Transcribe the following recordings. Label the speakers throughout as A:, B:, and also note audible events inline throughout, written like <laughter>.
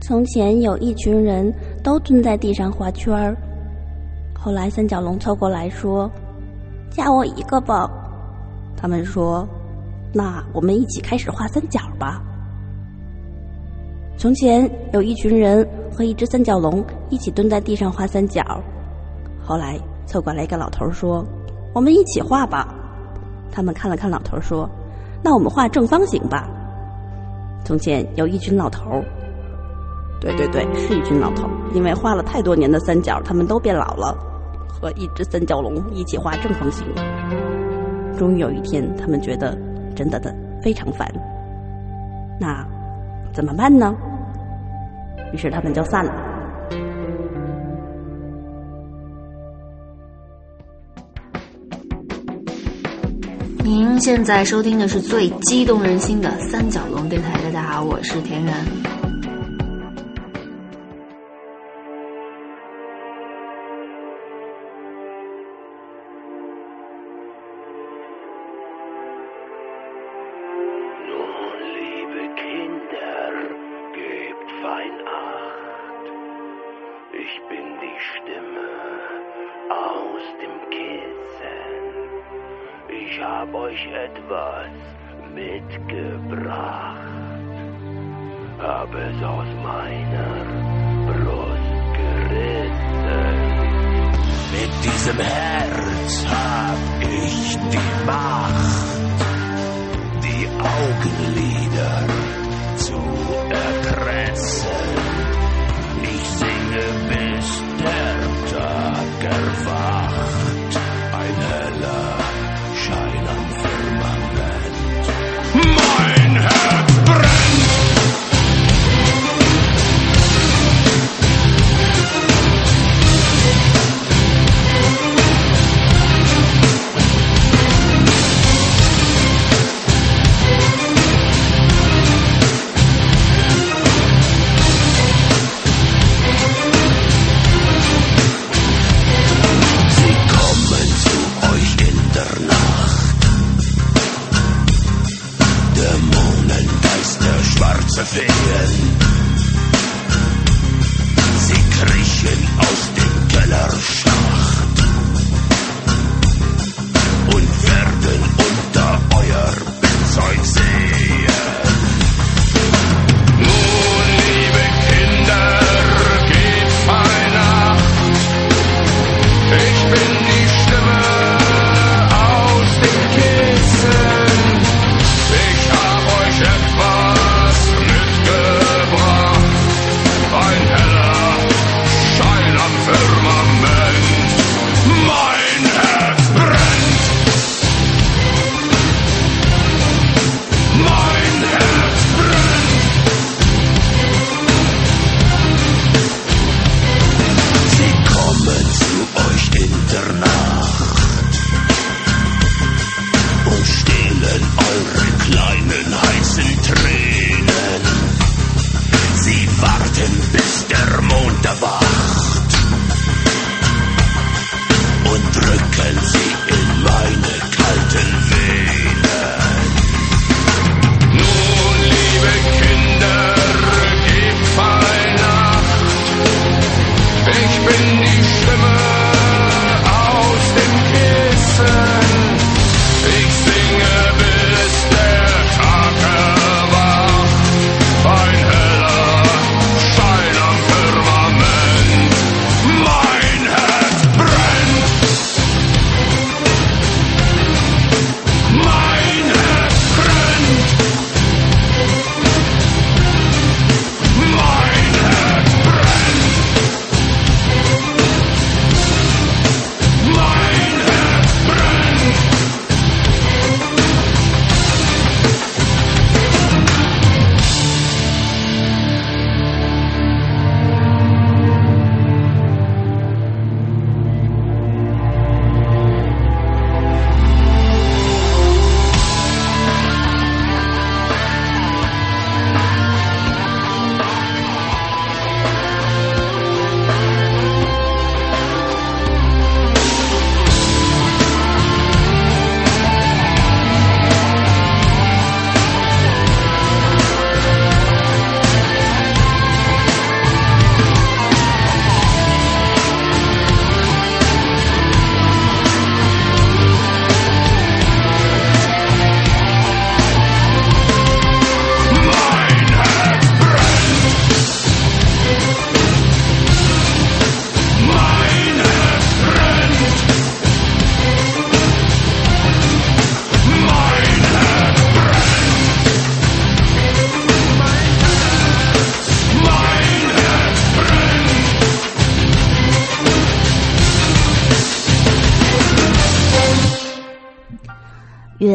A: 从前有一群人都蹲在地上画圈儿，后来三角龙凑过来说：“加我一个吧。”他们说：“那我们一起开始画三角吧。”从前有一群人和一只三角龙一起蹲在地上画三角，后来凑过来一个老头说：“我们一起画吧。”他们看了看老头说：“那我们画正方形吧。”从前有一群老头，对对对，是一群老头，因为画了太多年的三角，他们都变老了，和一只三角龙一起画正方形。终于有一天，他们觉得真的的非常烦，那怎么办呢？于是他们就散了。
B: 您现在收听的是最激动人心的三角龙电台。大家好，我是田园。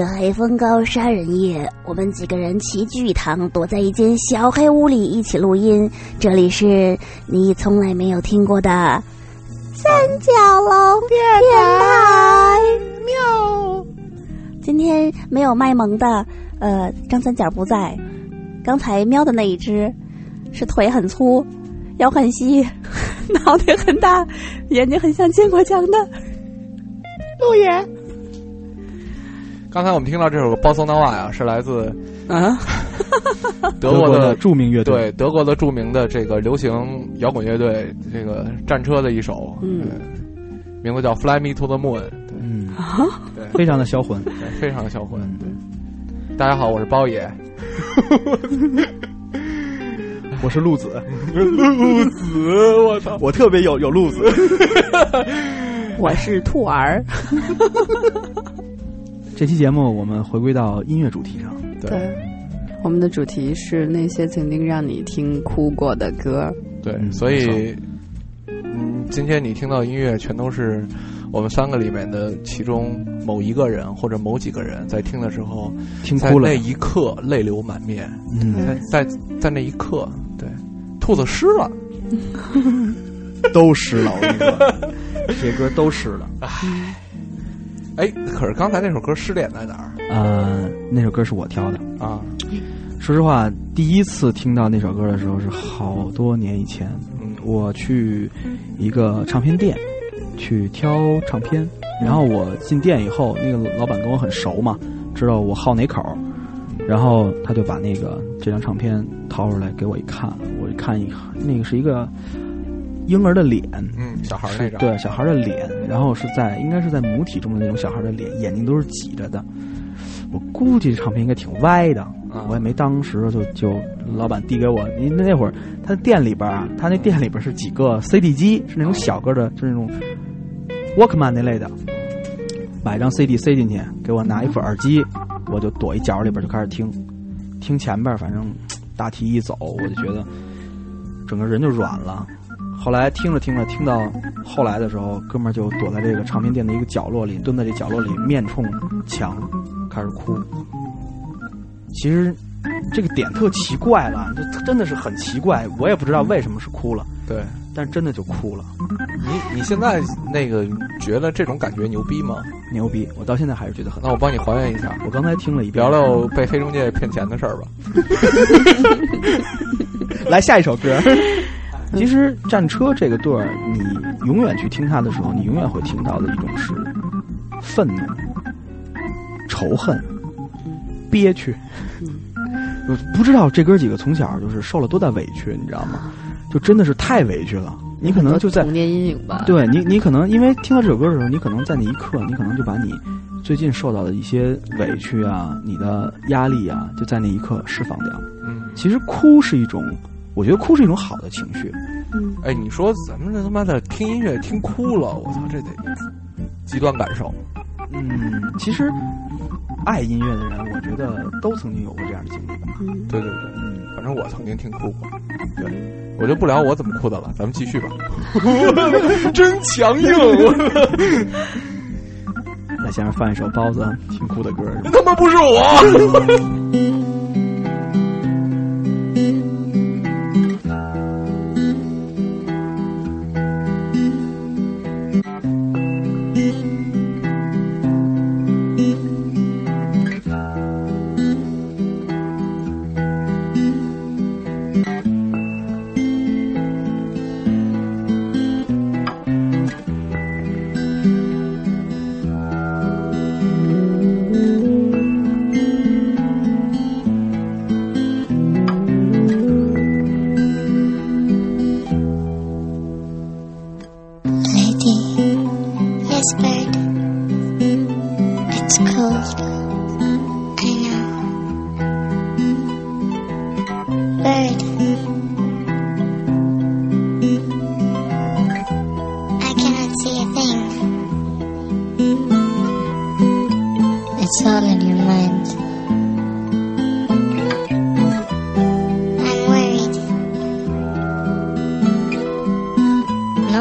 A: 黑风高杀人夜，我们几个人齐聚一堂，躲在一间小黑屋里一起录音。这里是你从来没有听过的三角龙电台。喵。今天没有卖萌的，呃，张三角不在。刚才喵的那一只，是腿很粗，腰很细，<laughs> 脑袋很大，眼睛很像坚果酱的陆爷。
C: 刚才我们听到这首《Bossa Nova》呀，是来自
A: 啊？<laughs>
C: 德国的
D: 著名乐队。
C: 对德国的著名的这个流行摇滚乐队，这个战车的一首，
A: 嗯，
C: 名字叫《Fly Me to the Moon》，对，
D: 嗯，
C: 对，
D: 非常的销魂，
C: 对，非常的销魂，对。大家好，我是包爷，
D: 我是鹿子，
C: 鹿子，我操，
D: 我特别有有路子，<laughs>
A: 我是兔儿。<laughs>
D: 这期节目我们回归到音乐主题上，
C: 对，
E: 我们的主题是那些曾经让你听哭过的歌。
C: 对，
D: 嗯
C: 所以，嗯，今天你听到音乐全都是我们三个里面的其中某一个人或者某几个人在听的时候，
D: 听哭了。
C: 那，一刻泪流满面，
D: 嗯，
C: 在在在那一刻，对，兔子湿了，<laughs>
D: 都湿了，我跟你说，这些歌都湿了。
C: 哎，可是刚才那首歌失点在哪儿
D: 呃，那首歌是我挑的。
C: 啊？
D: 说实话，第一次听到那首歌的时候是好多年以前，
C: 嗯
D: 我去一个唱片店去挑唱片，然后我进店以后，那个老板跟我很熟嘛，知道我好哪口儿，然后他就把那个这张唱片掏出来给我一看，我一看一那个是一个婴儿的脸，
C: 嗯，小孩儿那张，
D: 对小孩的脸，然后是在应该是在母体中的那种小孩的脸，眼睛都是挤着的。我估计这唱片应该挺歪的，
C: 啊。
D: 我也没当时就就老板递给我，您那会儿他店里边啊，他那店里边是几个 CD 机，是那种小个的，就是那种 Walkman 那类的，买张 CD 塞进去，给我拿一副耳机，我就躲一角里边就开始听，听前边反正大体一走，我就觉得整个人就软了。后来听着听着，听到后来的时候，哥们儿就躲在这个唱片店的一个角落里，蹲在这角落里，面冲墙，开始哭。其实这个点特奇怪了，这真的是很奇怪，我也不知道为什么是哭了，
C: 对
D: 但真的就哭了，
C: 你你现在那个觉得这种感觉牛逼吗？
D: 牛逼！我到现在还是觉得很
C: 那。我帮你还原一下，
D: 我刚才听了一遍，
C: 聊聊被黑中介骗钱的事儿吧。<laughs> <laughs>
D: 来下一首歌。其实战车这个队儿，你永远去听它的时候，你永远会听到的一种是愤怒、仇恨、憋屈。我不知道这哥几个从小就是受了多大委屈，你知道吗？就真的是太委屈了。你可能就在
E: 童年阴影吧。
D: 对你，你可能因为听到这首歌的时候，你可能在那一刻，你可能就把你最近受到的一些委屈啊、你的压力啊，就在那一刻释放掉。
C: 嗯，
D: 其实哭是一种，我觉得哭是一种好的情绪。
C: 哎，你说咱们这他妈的听音乐听哭了，我操，这得极端感受。
D: 嗯，其实爱音乐的人，我觉得都曾经有过这样的经历吧。
C: 对对对，嗯，反正我曾经听哭过。对，我就不聊我怎么哭的了，咱们继续吧。<laughs> 真强硬，我 <laughs>
D: 来，先放一首包子听哭的歌。
C: 他妈不是我。<laughs>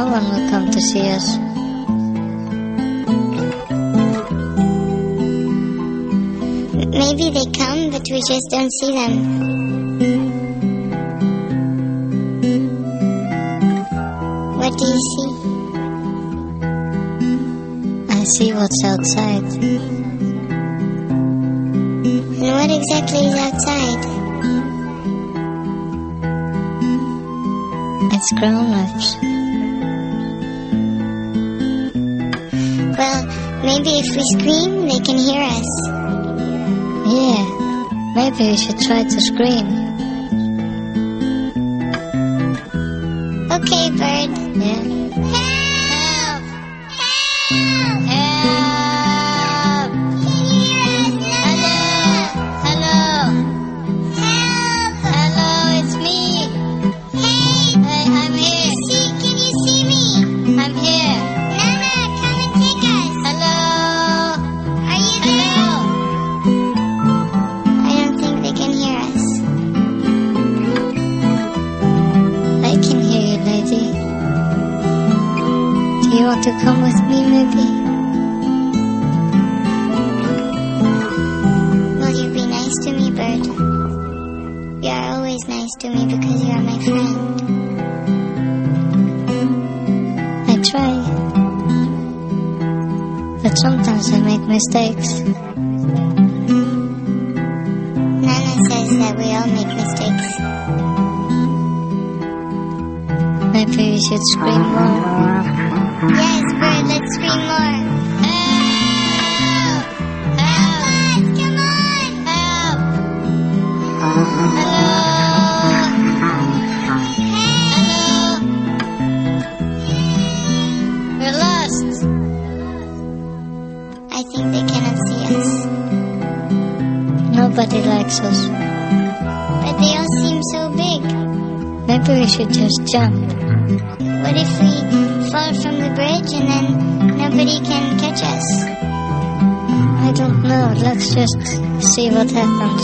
F: No one will come to see us. maybe they come, but we just don't see them. What do you see? I see what's outside. And what exactly is outside? It's grown-ups. Maybe if we scream, they can hear us. Yeah, maybe we should try to scream. protect from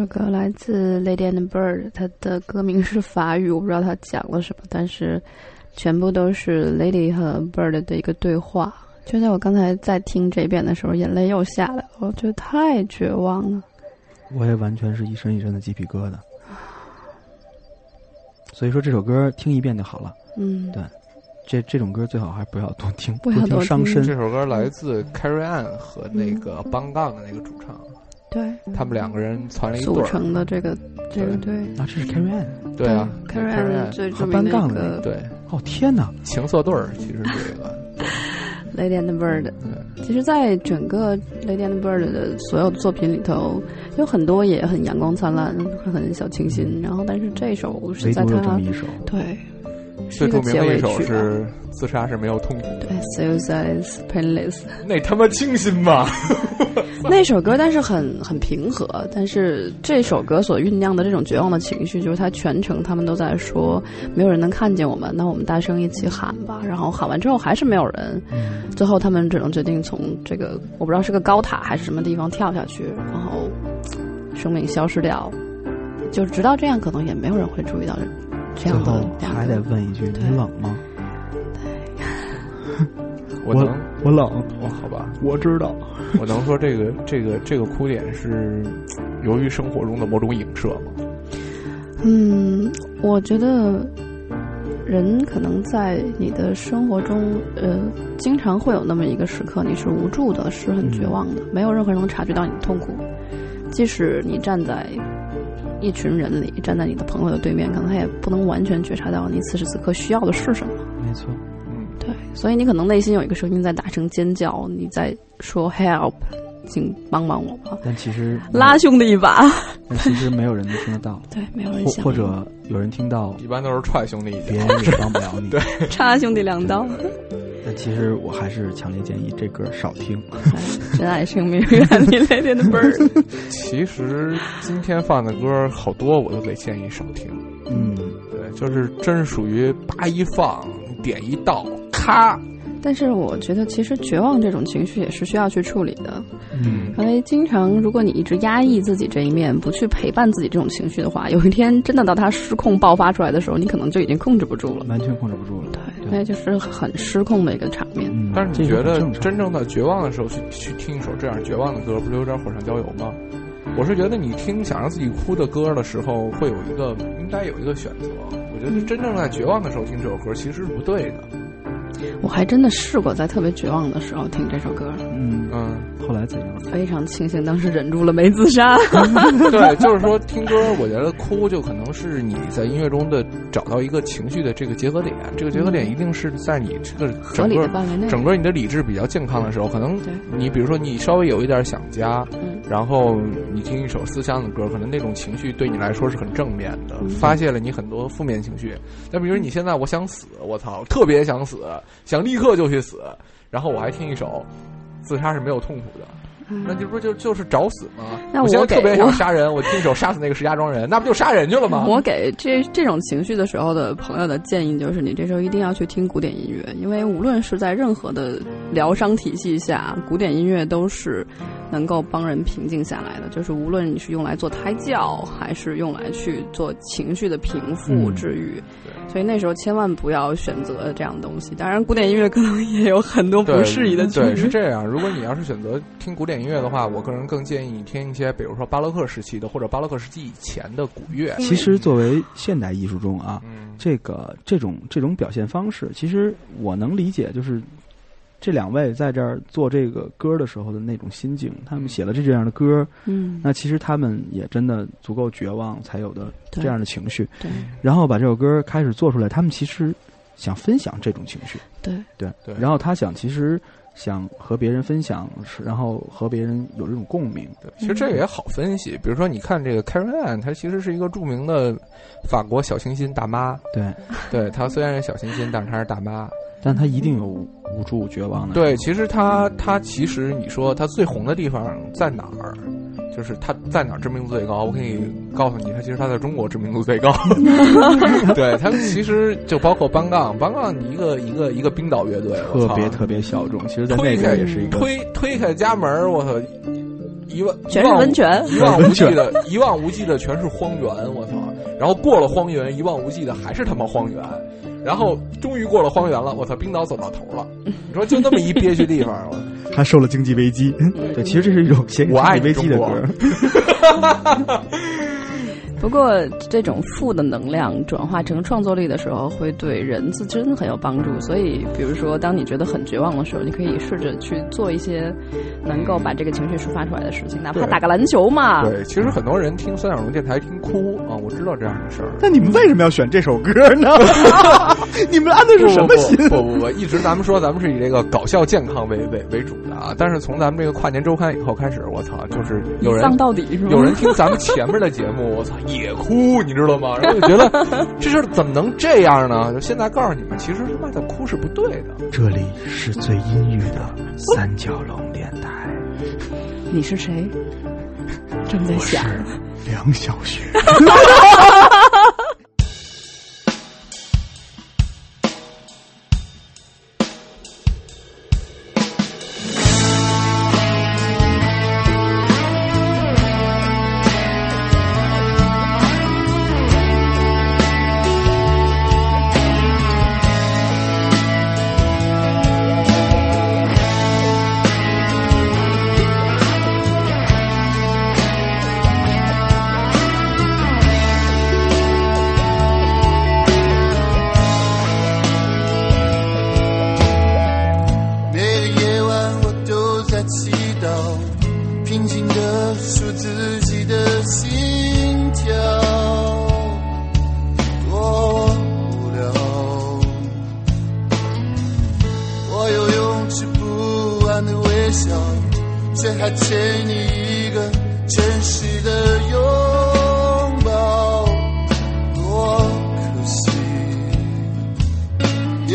E: 首歌来自《Lady and Bird》，它的歌名是法语，我不知道它讲了什么，但是全部都是 Lady 和 Bird 的一个对话。就在我刚才在听这遍的时候，眼泪又下来了，我觉得太绝望了。
D: 我也完全是一身一身的鸡皮疙瘩。所以说这首歌听一遍就好了。
E: 嗯，
D: 对这这种歌最好还不要多听，
E: 不要多
D: 伤身。
C: 这首歌来自 Carrie Ann 和那个邦杠的那个主唱，
E: 对，
C: 他们两个人攒了一对
E: 组。成的这个这个队。
D: 啊，这是 Carrie Ann。
C: 对啊
E: c a
C: r，Carrie
E: a
C: Ann
E: 最著名的个
D: 的那个
C: 对
D: 哦天哪！
C: 情色对儿，其实这个。<laughs>
E: Lady and Bird。其实，在整个 Lady and Bird 的所有的作品里头，有很多也很阳光灿烂，很小清新。然后，但是这首是在它
D: 么一首，
E: 对
C: 最著名的一首。是《自杀是没有痛苦的
E: 对》，，Suicide is Painless
C: 那他妈清新吧？<laughs>
E: 那首歌，但是很很平和。但是这首歌所酝酿的这种绝望的情绪，就是他全程他们都在说，没有人能看见我们，那我们大声一起喊吧。然后喊完之后还是没有人，最后他们只能决定从这个我不知道是个高塔还是什么地方跳下去，然后生命消失掉。就直到这样，可能也没有人会注意到这
D: 最
E: 样的
D: 后
E: 两个
D: 还得问一句：你冷吗？<laughs>
C: 我能，
D: 我冷，
C: 我好吧，
D: 我知道。
C: 我能说这个这个这个哭点是由于生活中的某种影射吗？
E: 嗯，我觉得人可能在你的生活中，呃，经常会有那么一个时刻，你是无助的，是很绝望的，没有任何人能察觉到你的痛苦。即使你站在一群人里，站在你的朋友的对面，可能他也不能完全觉察到你此时此刻需要的是什么。
D: 没错，嗯
E: 对，所以你可能内心有一个声音在大声尖叫，你在说 “help”，请帮帮我吧，
D: 但其实
E: 拉兄弟一把。
D: 但其实没有人能听得到，<laughs>
E: 对，没有人
D: 或
E: 想，
D: 或者有人听到，
C: 一般都是踹兄弟一
D: 别
C: 脚。
D: 人也帮不了你。<laughs>
C: 对
E: 插兄弟两刀。
D: 但其实我还是强烈建议这歌少听。
E: 珍爱生命，远离雷电的奔儿。<laughs>
C: 其实今天放的歌好多，我都得建议少听。
D: 嗯，
C: 对，就是真属于叭一放，点一到，咔，
E: 但是我觉得，其实绝望这种情绪也是需要去处理的。
D: 嗯，
E: 因为经常，如果你一直压抑自己这一面，不去陪伴自己这种情绪的话，有一天真的到它失控爆发出来的时候，你可能就已经控制不住了。
D: 完全控制不住了。
E: 对，那就是很失控的一个场面。
D: 嗯，
C: 但是你觉得真正的绝望的时候去去听一首这样绝望的歌，不是有点火上浇油吗？我是觉得你听想让自己哭的歌的时候，会有一个应该有一个选择。我觉得真正在绝望的时候听这首歌其实是不对的。
E: 我还真的试过在特别绝望的时候听这首歌，
D: 嗯，
C: 嗯，
D: 后来怎样？
E: 非常庆幸当时忍住了没自杀。<laughs> <laughs>
C: 对，就是说听歌，我觉得哭就可能是你在音乐中的找到一个情绪的这个结合点，这个结合点一定是在你这个整个
E: 范围内，
C: 整个你的理智比较健康的时候，可能你比如说你稍微有一点想家，
E: 嗯
C: 然后你听一首思乡的歌，可能那种情绪对你来说是很正面的，
E: 嗯
C: 发泄了你很多负面情绪。但比如你现在我想死，我操，特别想死，想立刻就去死，然后我还听一首自杀是没有痛苦的。那这不就就是找死吗？
E: 嗯那我
C: 我现在特别想杀人，我亲手杀死那个石家庄人，那不就杀人去了吗？
E: 我给这这种情绪的时候的朋友的建议就是，你这时候一定要去听古典音乐，因为无论是在任何的疗伤体系下，古典音乐都是能够帮人平静下来的。就是无论你是用来做胎教，还是用来去做情绪的平复、
D: 嗯
E: 治愈，所以那时候千万不要选择这样的东西。当然，古典音乐可能也有很多不适宜的
C: 对，
E: 曲子。
C: 是这样。如果你要是选择听古典音乐的话，我个人更建议你听一些，比如说巴洛克时期的或者巴洛克时期以前的古乐。
D: 其实作为现代艺术中啊，
C: 嗯，
D: 这个这种这种表现方式，其实我能理解，就是这两位在这儿做这个歌的时候的那种心境。他们写了这这样的歌，
E: 嗯，
D: 那其实他们也真的足够绝望，才有的这样的情绪。
E: 对
D: 然后把这首歌开始做出来，他们其实想分享这种情绪，
E: 对
D: 对
C: 对
D: 然后他想其实想和别人分享，然后和别人有这种共鸣。
C: 对，其实这个也好分析。比如说，你看这个 Karen Ann，她其实是一个著名的法国小清新大妈。
D: 对，
C: 对她虽然是小清新，但是她是大妈。
D: 但他一定有无助、绝望的。
C: 对，其实他他其实你说他最红的地方在哪儿？就是他在哪儿知名度最高？我可以告诉你，他其实他在中国知名度最高。<laughs> 对他们其实就包括班杠，班杠一个一个一个冰岛乐队，
D: 特别特别小众。其实，在那
C: 推开
D: 边也是一个
C: 推推开家门，我操，一望
E: 全是温泉
C: 一望无际的，一望无际的全是荒原，我操！然后过了荒原，一望无际的还是他妈荒原，然后终于过了荒原了，我操！冰岛走到头了，你说就那么一憋屈地方，我 <laughs>
D: 他受了经济危机。对，其实这是一种
C: 我爱
D: 危机的歌。<laughs>
E: 不过，这种负的能量转化成创作力的时候，会对人自身很有帮助。所以，比如说，当你觉得很绝望的时候，你可以试着去做一些能够把这个情绪抒发出来的事情，哪怕打个篮球嘛。
C: 对，其实很多人听三角龙电台听哭啊，我知道这样的事儿。
D: 那你们为什么要选这首歌呢？<laughs> 你们安的是什么心？
C: 不不不不，一直咱们说咱们是以这个搞笑健康为为为主的啊，但是从咱们这个跨年周刊以后开始，我操，就是有人
E: 丧到底是吗？
C: 有人听咱们前面的节目，我操也哭，你知道吗？然后就觉得 <laughs> 这事怎么能这样呢？就现在告诉你们，其实他妈的哭是不对的。
D: 这里是最阴郁的三角龙电台，
E: 你是谁？正在想。
D: 梁小雪。<laughs>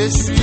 G: 也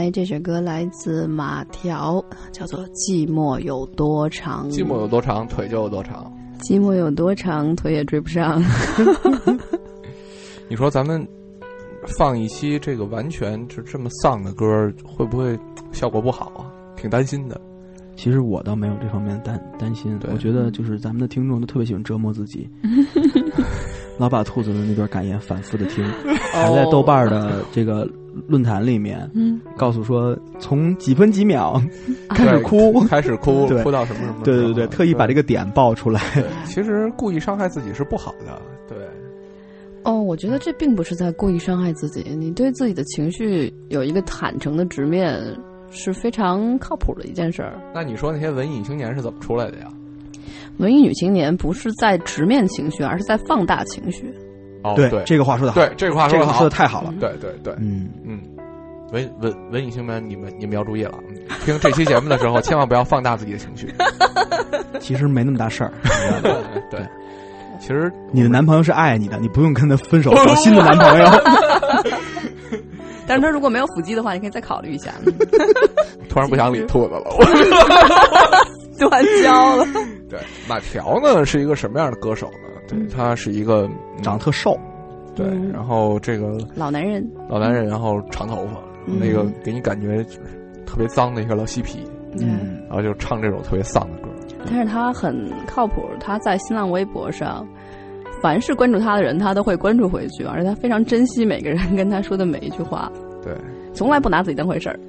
E: 刚才这首歌来自马条，叫做《寂寞有多长》。
C: 寂寞有多长，腿就有多长。
E: 寂寞有多长，腿也追不上。<laughs>
C: 你说咱们放一期这个完全就这么丧的歌，会不会效果不好啊？挺担心的。
D: 其实我倒没有这方面的担担心，我觉得就是咱们的听众都特别喜欢折磨自己，<laughs> 老把兔子的那段感言反复的听，<laughs> 还在豆瓣的这个论坛里面，
E: 嗯，
D: 告诉说从几分几秒开始哭，
C: 开始哭，
D: 对 <laughs>
C: 哭到什么什么？
D: 对对对，特意把这
C: 个。
D: 个点爆出来。
C: 其实故意伤害自己是不好的，对，
E: 哦，我觉得这并不是在故意伤害自己，你对自己的情绪有一个坦诚的直面是非常靠谱的一件事儿。
C: 那你说那些文艺女青年是怎么出来的呀？
E: 文艺女青年不是在直面情绪，而是在放大情绪。
C: 哦，
D: 对
C: 对
D: 这个话说的好，
C: 对，这个话说的好
D: 说的，太好了。
C: 对对对，
D: 嗯，
C: 嗯，文文文艺青年，你们你们要注意了，嗯听这期节目的时候，千万不要放大自己的情绪。<laughs>
D: 其实没那么大事儿。<laughs>
C: 对，其实
D: 你的男朋友是爱你的，你不用跟他分手 <laughs> 找新的男朋友。
E: 但是他如果没有腹肌的话，你可以再考虑一下。
C: 突然不想理兔子了。
E: 断交了。
C: 对，马条呢是一个什么样的歌手呢？对他是一个嗯
D: 长得特瘦，
C: 对，
E: 嗯
C: 然后这个
E: 老男人，
C: 老男人，然后长头发，
E: 嗯
C: 那个给你感觉就是特别脏的一个老嬉皮，
D: 嗯，
C: 然后就唱这种特别丧的歌。
E: 但是他很靠谱，他在新浪微博上，凡是关注他的人，他都会关注回去，而且他非常珍惜每个人跟他说的每一句话，
C: 对，
E: 从来不拿自己当回事儿。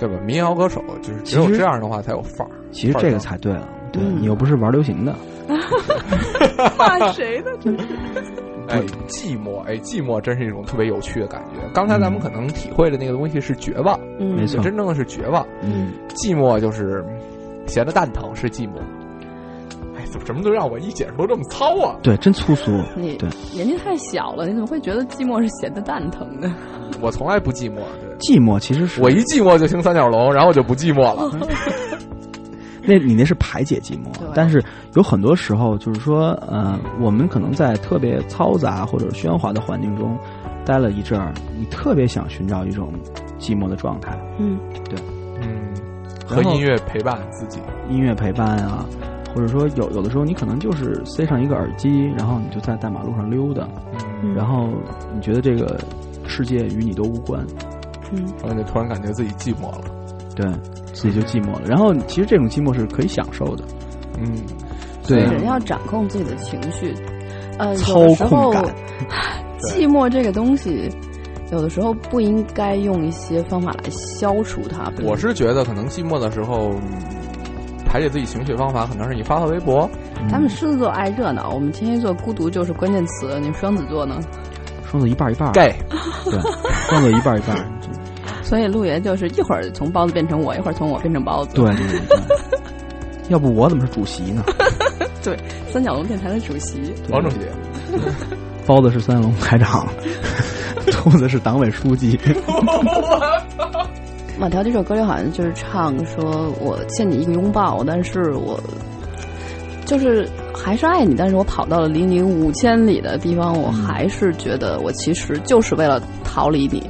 C: 对吧？民谣歌手就是只有这样的话才有范儿。
D: 其实这个才对了。对
E: 嗯
D: 你又不是玩流行的，<laughs>
E: 骂谁呢？真是？
C: 哎，寂寞，哎，寂寞真是一种特别有趣的感觉。刚才咱们可能体会的那个东西是绝望，
E: 嗯，
D: 没错
C: 真正的是绝望。
E: 嗯，
C: 寂寞就是闲的蛋疼是寂寞。哎，怎么什么都让我一解释都这么糙啊？
D: 对，真粗俗。
E: 你
D: 对，
E: 年纪太小了，你怎么会觉得寂寞是闲的蛋疼呢？
C: 我从来不寂寞，对
D: 寂寞其实是
C: 我一寂寞就听三角龙，然后我就不寂寞了。<laughs>
D: 那你那是排解寂寞，但是有很多时候就是说，呃，我们可能在特别嘈杂或者喧哗的环境中待了一阵儿，你特别想寻找一种寂寞的状态，
E: 嗯，对
C: 嗯，和音乐陪伴自己。
D: 音乐陪伴啊，或者说有有的时候你可能就是塞上一个耳机，然后你就在大马路上溜达，
C: 嗯，
D: 然后你觉得这个世界与你都无关，
E: 嗯，
C: 然后就突然感觉自己寂寞了。
D: 对自己就寂寞了。然后其实这种寂寞是可以享受的，
C: 嗯，
D: 对
E: 人要掌控自己的情绪，呃，
D: 操
E: 有时候
D: 控感
E: 寂寞这个东西，有的时候不应该用一些方法来消除它。
C: 我是觉得可能寂寞的时候，嗯排解自己情绪的方法可能是你发发微博。
E: 咱们狮子座爱热闹，我们天蝎座孤独就是关键词。你们双子座呢？
D: 双子一半一半儿
C: ，gay，
D: 对，双子一半一半儿，
E: 所以陆爷就是一会儿从包子变成我，一会儿从我变成包子。
D: 对对对对。<laughs> 要不我怎么是主席呢？<laughs>
E: 对三角龙电台的主席。
C: 王主席，
D: 包子是三角龙台长，兔子是党委书记。<laughs>
E: 马条这首歌里好像就是唱说我欠你一个拥抱，但是我就是还是爱你，但是我跑到了离你五千里的地方，我还是觉得我其实就是为了逃离你。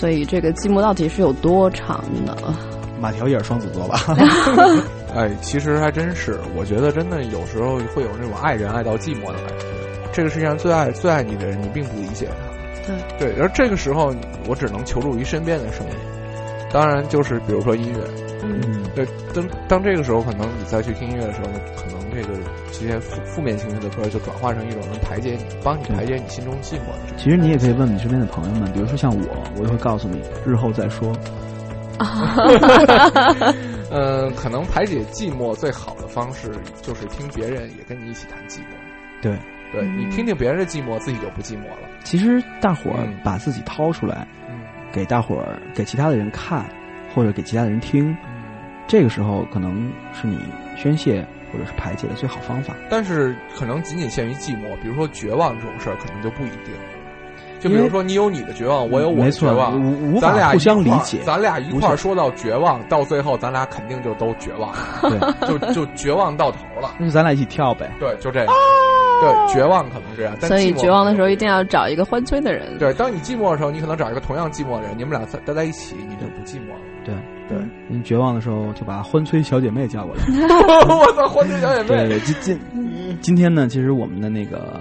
E: 所以这个寂寞到底是有多长呢？
D: 马条也是双子座吧？<laughs>
C: 哎，其实还真是，我觉得真的有时候会有那种爱人爱到寂寞的感觉。这个世界上最爱最爱你的人，你并不理解他。
E: 对
C: 对，而这个时候我只能求助于身边的声音，当然就是比如说音乐。
E: 嗯，
C: 对，当当这个时候，可能你再去听音乐的时候，呢，可能这个这些负负面情绪的歌就转化成一种能排解你、帮你排解你心中寂寞的。
D: 其实你也可以问你身边的朋友们，比如说像我，我就会告诉你，日后再说。<laughs>
C: 嗯，<laughs> 可能排解寂寞最好的方式就是听别人也跟你一起谈寂寞。
D: 对，
C: 对你听听别人的寂寞，自己就不寂寞了。
D: 其实大伙儿
C: 嗯
D: 把自己掏出来，
C: 嗯
D: 给大伙儿、给其他的人看，或者给其他的人听，
C: 嗯。
D: 这个时候可能是你宣泄或者是排解的最好方法。
C: 但是可能仅仅限于寂寞，比如说绝望这种事儿，可能就不一定。就比如说你有你的绝望，我有我，的绝望，
D: 无无
C: 咱俩
D: 法互相理解。
C: 咱俩一块儿说到绝望，到最后咱俩肯定就都绝望，
D: 对，<laughs>
C: 就就绝望到头了。
D: 那就咱俩一起跳呗。
C: 对，就这样。对，绝望可能这样，但
E: 所以绝望的时候一定要找一个欢催的人。
C: 对，当你寂寞的时候，你可能找一个同样寂寞的人，你们俩待在一起，你就不寂寞了。
D: 对绝望的时候就把欢催小姐妹叫过来。<laughs>
C: 我操，欢催小姐妹，
D: 对，今今今天呢，其实我们的那个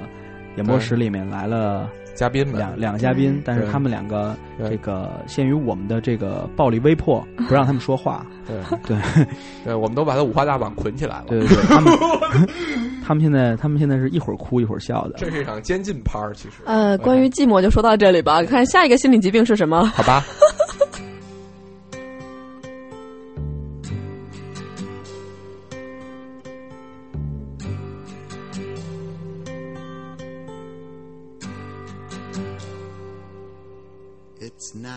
D: 演播室里面来了
C: 嘉宾们，
D: 两两个嘉宾但是他们两个这个限于我们的这个暴力威迫，不让他们说话。
C: 对
D: 对 <laughs>
C: 对，我们都把他五花大绑捆起来了。
D: 对对对，他们他们现在他们现在是一会儿哭一会儿笑的。
C: 这是一场监禁趴儿，其实。
E: 呃，关于寂寞就说到这里吧。看下一个心理疾病是什么？
C: 好吧。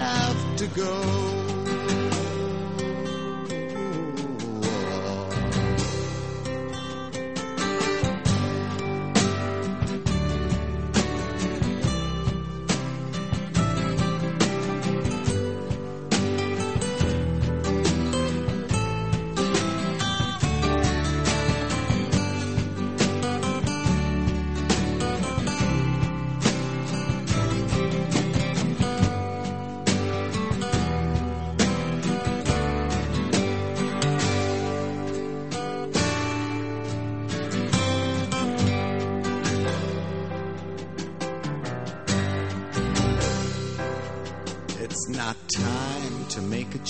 H: have to go.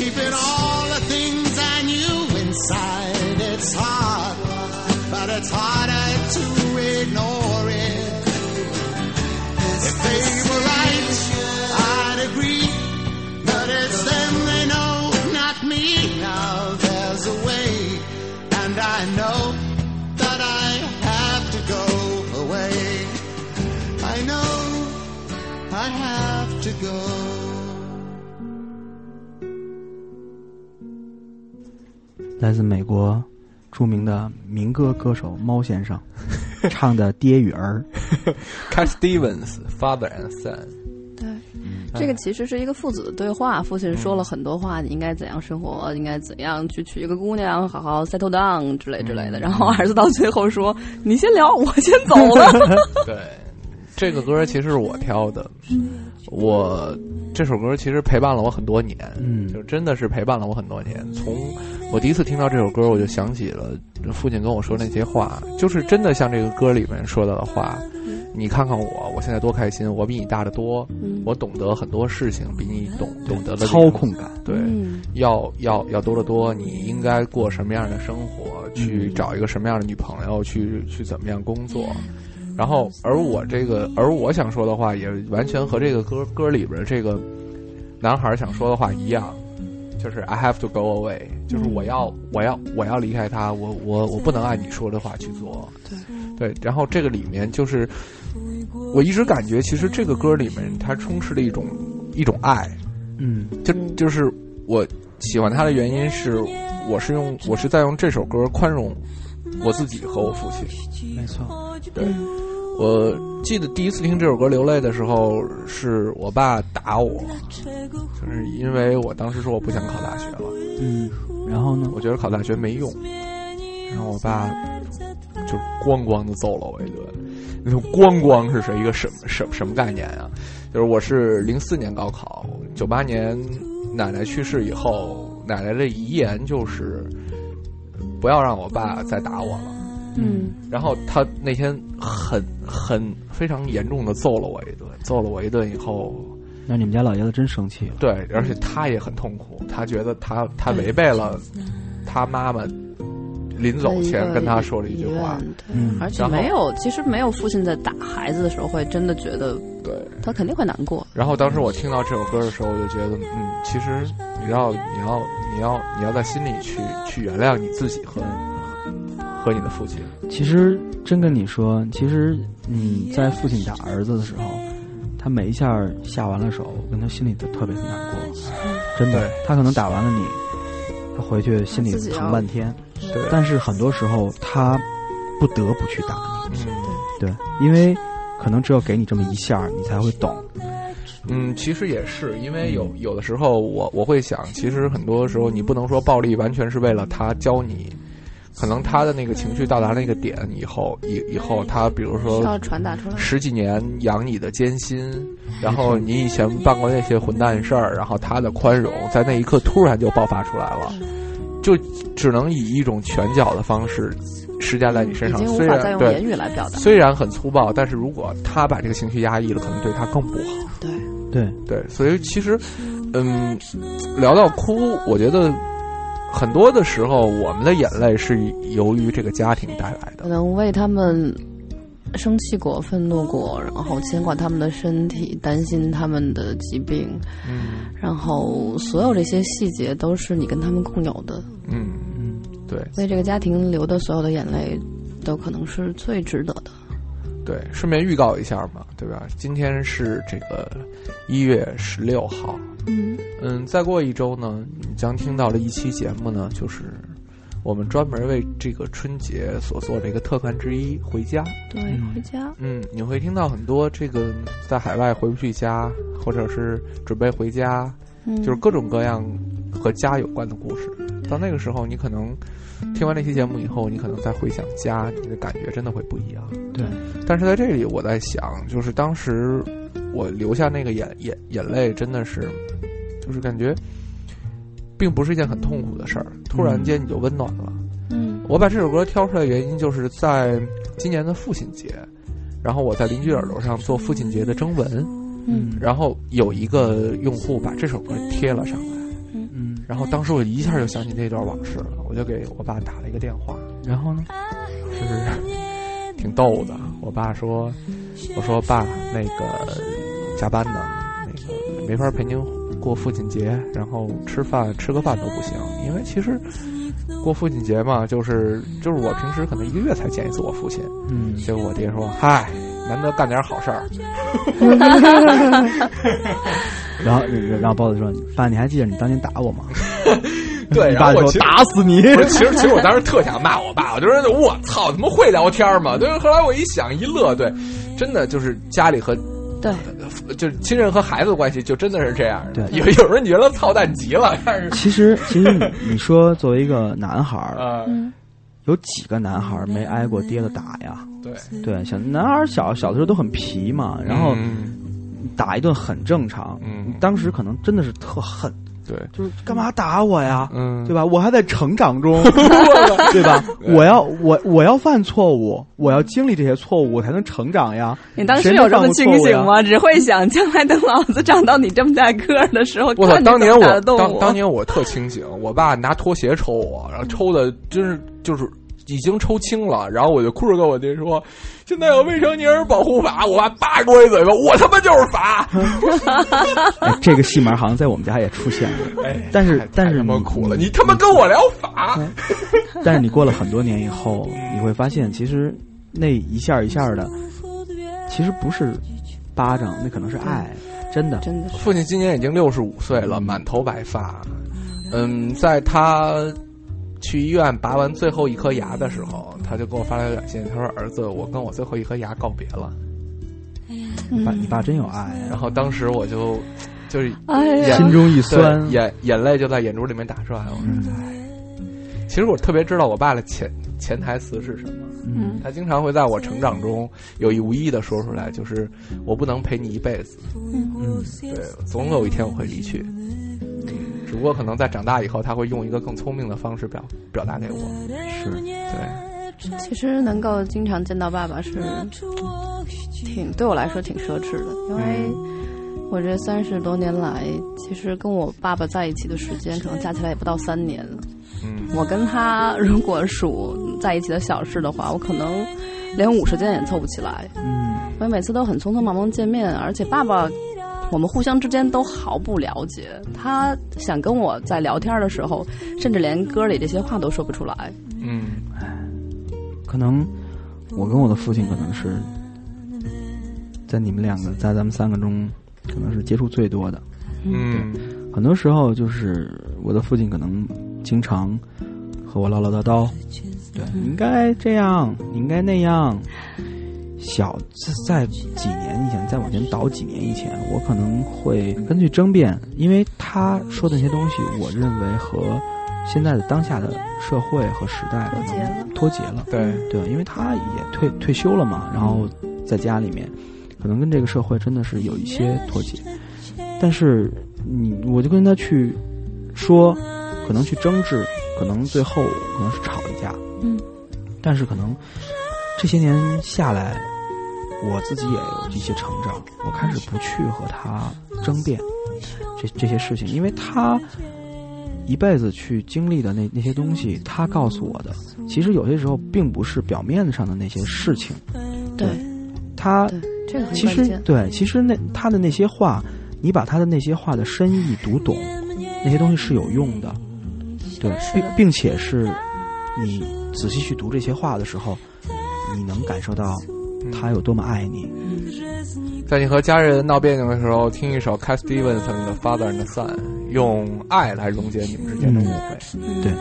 H: keeping all the things I knew inside. It's hard, but it's harder to ignore it. If they
D: 来自美国著名的民歌歌手猫先生 <laughs> 唱的《爹与儿》。
C: Cat Stevens Father and Son，
E: 对，这个其实是一个父子的对话。父亲说了很多话，你应该怎样生活，应该怎样去娶一个姑娘，好好 settle down 之类之类的。然后儿子到最后说：“你先聊，我先走了。<laughs>
C: 对，这个歌其实是我挑的，我这首歌其实陪伴了我很多年，
D: 嗯
C: 就真的是陪伴了我很多年。从我第一次听到这首歌，我就想起了父亲跟我说那些话，就是真的像这个歌里面说到的话。你看看我，我现在多开心，我比你大得多，
E: 嗯
C: 我懂得很多事情，比你懂懂得的
D: 操控感，
C: 对，
E: 嗯
C: 要要要多得多。你应该过什么样的生活？去找一个什么样的女朋友？去去怎么样工作？然后，而我这个，而我想说的话，也完全和这个歌歌里边这个男孩想说的话一样，就是 I have to go away，就是我要我要我要离开他，我我我不能按你说的话去做。对对，然后这个里面就是，我一直感觉其实这个歌里面它充斥了一种一种爱，
D: 嗯
C: 就就是我喜欢他的原因是，我是用我是在用这首歌宽容我自己和我父亲。
D: 没错，
C: 对，我记得第一次听这首歌流泪的时候，是我爸打我，就是因为我当时说我不想考大学了，
D: 嗯，然后呢？
C: 我觉得考大学没用，然后我爸就咣咣的揍了我一顿。那种咣咣是谁一个什么什么什么概念啊？就是我是零四年高考，九八年奶奶去世以后，奶奶的遗言就是不要让我爸再打我了。
E: 嗯，
C: 然后他那天很很非常严重的揍了我一顿，揍了我一顿以后，
D: 那你们家老爷子真生气了。
C: 对，而且他也很痛苦，他觉得他他违背了他妈妈临走前跟他说了一句话，
D: 嗯
E: 而且没有，其实没有父亲在打孩子的时候会真的觉得
C: 对。
E: 他肯定会难过。
C: 然后当时我听到这首歌的时候，我就觉得，嗯，其实你要你要你要你要在心里去去原谅你自己和和你的父亲。
D: 其实真跟你说，其实你在父亲打儿子的时候，他每一下下完了手，跟他心里都特别难过，真的。他可能打完了你，他回去心里疼半天，
C: 对，
D: 但是很多时候他不得不去打你，
C: 嗯
D: 对，因为可能只有给你这么一下，你才会懂。
C: 嗯，其实也是因为有有的时候我我会想，其实很多时候你不能说暴力完全是为了他教你。可能他的那个情绪到达那个点以后，以以后他比如说
E: 要传达出来。
C: 十几年养你的艰辛，然后你以前办过那些混蛋事儿，然后他的宽容在那一刻突然就爆发出来了，就只能以一种拳脚的方式施加在你身上。
E: 已经无
C: 虽
E: 法再用言，语来表达。
C: 虽然很粗暴，但是如果他把这个情绪压抑了，可能对他更不好。
E: 对，
D: 对，
C: 对，所以其实，嗯，聊到哭，我觉得很多的时候，我们的眼泪是由于这个家庭带来的。
E: 可能为他们生气过、愤怒过，然后牵挂他们的身体，担心他们的疾病，
C: 嗯
E: 然后所有这些细节都是你跟他们共有的。
C: 嗯，
D: 嗯，
C: 对
E: 为这个家庭流的所有的眼泪，都可能是最值得的。
C: 对，顺便预告一下嘛，对吧？今天是这个一月十六号，
E: 嗯，
C: 嗯，再过一周呢，你将听到的一期节目呢，就是我们专门为这个春节所做的一个特刊之一——回家。
E: 对，
D: 嗯
E: 回家。
C: 嗯，你会听到很多这个在海外回不去家，或者是准备回家，
E: 嗯，
C: 就是各种各样和家有关的故事。到那个时候，你可能听完这期节目以后，你可能再回想家，你的感觉真的会不一样。
D: 对，
C: 但是在这里，我在想，就是当时我流下那个眼眼眼泪，真的是，就是感觉，并不是一件很痛苦的事儿。突然间你就温暖了。
E: 嗯
C: 我把这首歌挑出来的原因，就是在今年的父亲节，然后我在邻居耳朵上做父亲节的征文，
E: 嗯
C: 然后有一个用户把这首歌贴了上来，
D: 嗯，
C: 然后当时我一下就想起那段往事了，我就给我爸打了一个电话，
D: 然后呢？
C: 就是挺逗的。我爸说：“我说爸，那个加班的，那个没法陪您过父亲节，然后吃饭吃个饭都不行，因为其实过父亲节嘛，就是就是我平时可能一个月才见一次我父亲。
D: 嗯，
C: 结果我爹说：嗨，难得干点好事儿。<laughs>
D: 然后然后包子说：“爸，你还记得你当年打我吗？” <laughs>
C: 对
D: 你爸说：“
C: 然后我
D: 打死你！”，
C: 其实其实我当时特想骂我爸，我就说我操，他妈会聊天吗？对，后来我一想一乐，对，真的就是家里和
E: 对，
C: 就是亲人和孩子的关系，就真的是这样的。
D: 对
C: 有有人觉得操蛋极了，但是
D: 其实，其实你你说作为一个男孩儿，
C: 啊，
D: 有几个男孩儿没挨过爹的打呀？
C: 对，
D: 对，小男孩儿小小的时候都很皮嘛，然后
C: 嗯
D: 打一顿很正常。
C: 嗯
D: 当时可能真的是特恨，
C: 对，
D: 就是干嘛打我呀？
C: 嗯，
D: 对吧？我还在成长中，<laughs> 对吧？我要我我要犯错误，我要经历这些错误，我才能成长呀。
E: 你当时有这么清醒吗？只会想将来等老子长到你这么大个儿的时候，
C: 我操！当年我当当年我特清醒，我爸拿拖鞋抽我，然后抽的真是就是已经抽青了，然后我就哭着跟我爹说：“现在有未成年人保护法。”我爸叭给我一嘴巴，我他妈就是法！<laughs>
D: 哎，这个戏码好像在我们家也出现了，
C: 哎，
D: 但是但是
C: 太他妈
D: 你
C: 苦了，你他妈跟我聊法？<laughs>
D: 但是你过了很多年以后，你会发现，其实那一下一下的，其实不是巴掌，那可能是爱，真的。
E: 真的
C: 父亲今年已经六十五岁了，满头白发。嗯，在他去医院拔完最后一颗牙的时候，他就给我发来短信，他说：“儿子，我跟我最后一颗牙告别了。
D: 你爸，你爸真有爱”
C: 然后当时我就就是
E: 哎呀，
D: 心中一酸。
C: 眼眼泪就在眼珠里面打转。我说：“
D: 嗯
C: 哎，其实我特别知道我爸的潜潜台词是什么。
D: 嗯
C: 他经常会在我成长中有意无意的说出来，就是我不能陪你一辈子，
D: 嗯
C: 对，总有一天我会离去。只不过可能在长大以后，他会用一个更聪明的方式表表达给我。
D: 是
C: 对，
E: 其实能够经常见到爸爸是挺对我来说挺奢侈的，因为我这三十多年来，其实跟我爸爸在一起的时间可能加起来也不到三年了。
C: 嗯，
E: 我跟他如果数在一起的小事的话，我可能连五十件也凑不起来。
D: 嗯
E: 我每次都很匆匆忙忙见面，而且爸爸，我们互相之间都毫不了解。他想跟我在聊天的时候，甚至连歌里这些话都说不出来。
C: 嗯，
D: 可能我跟我的父亲可能是在你们两个在咱们三个中，可能是接触最多的。
C: 嗯，
D: 很多时候就是我的父亲可能经常和我唠唠叨叨，对，你应该这样，你应该那样。小在几年以前，再往前倒几年以前，我可能会根据争辩，因为他说的那些东西，我认为和现在的当下的社会和时代可
E: 脱节了
D: 能脱节了。
C: 对，
D: 对，因为他也退退休了嘛，然后在家里面，可能跟这个社会真的是有一些脱节。但是你，我就跟他去说，可能去争执，可能最后可能是吵一架，
E: 嗯，
D: 但是可能这些年下来，我自己也有一些成长，我开始不去和他争辩这这些事情，因为他。一辈子去经历的那那些东西，他告诉我的，其实有些时候并不是表面上的那些事情。
E: 对，
D: 他，
E: 这个
D: 其实。对，其实那他的那些话，你把他的那些话的深意读懂，那些东西是有用的。对，并并且是你仔细去读这些话的时候，你能感受到他有多么爱你。
C: 在你和家人闹别扭的时候，听一首 Cat Stevens 的《Father and Son》，用爱来溶解你们之间的误会。
D: 对，
C: 对，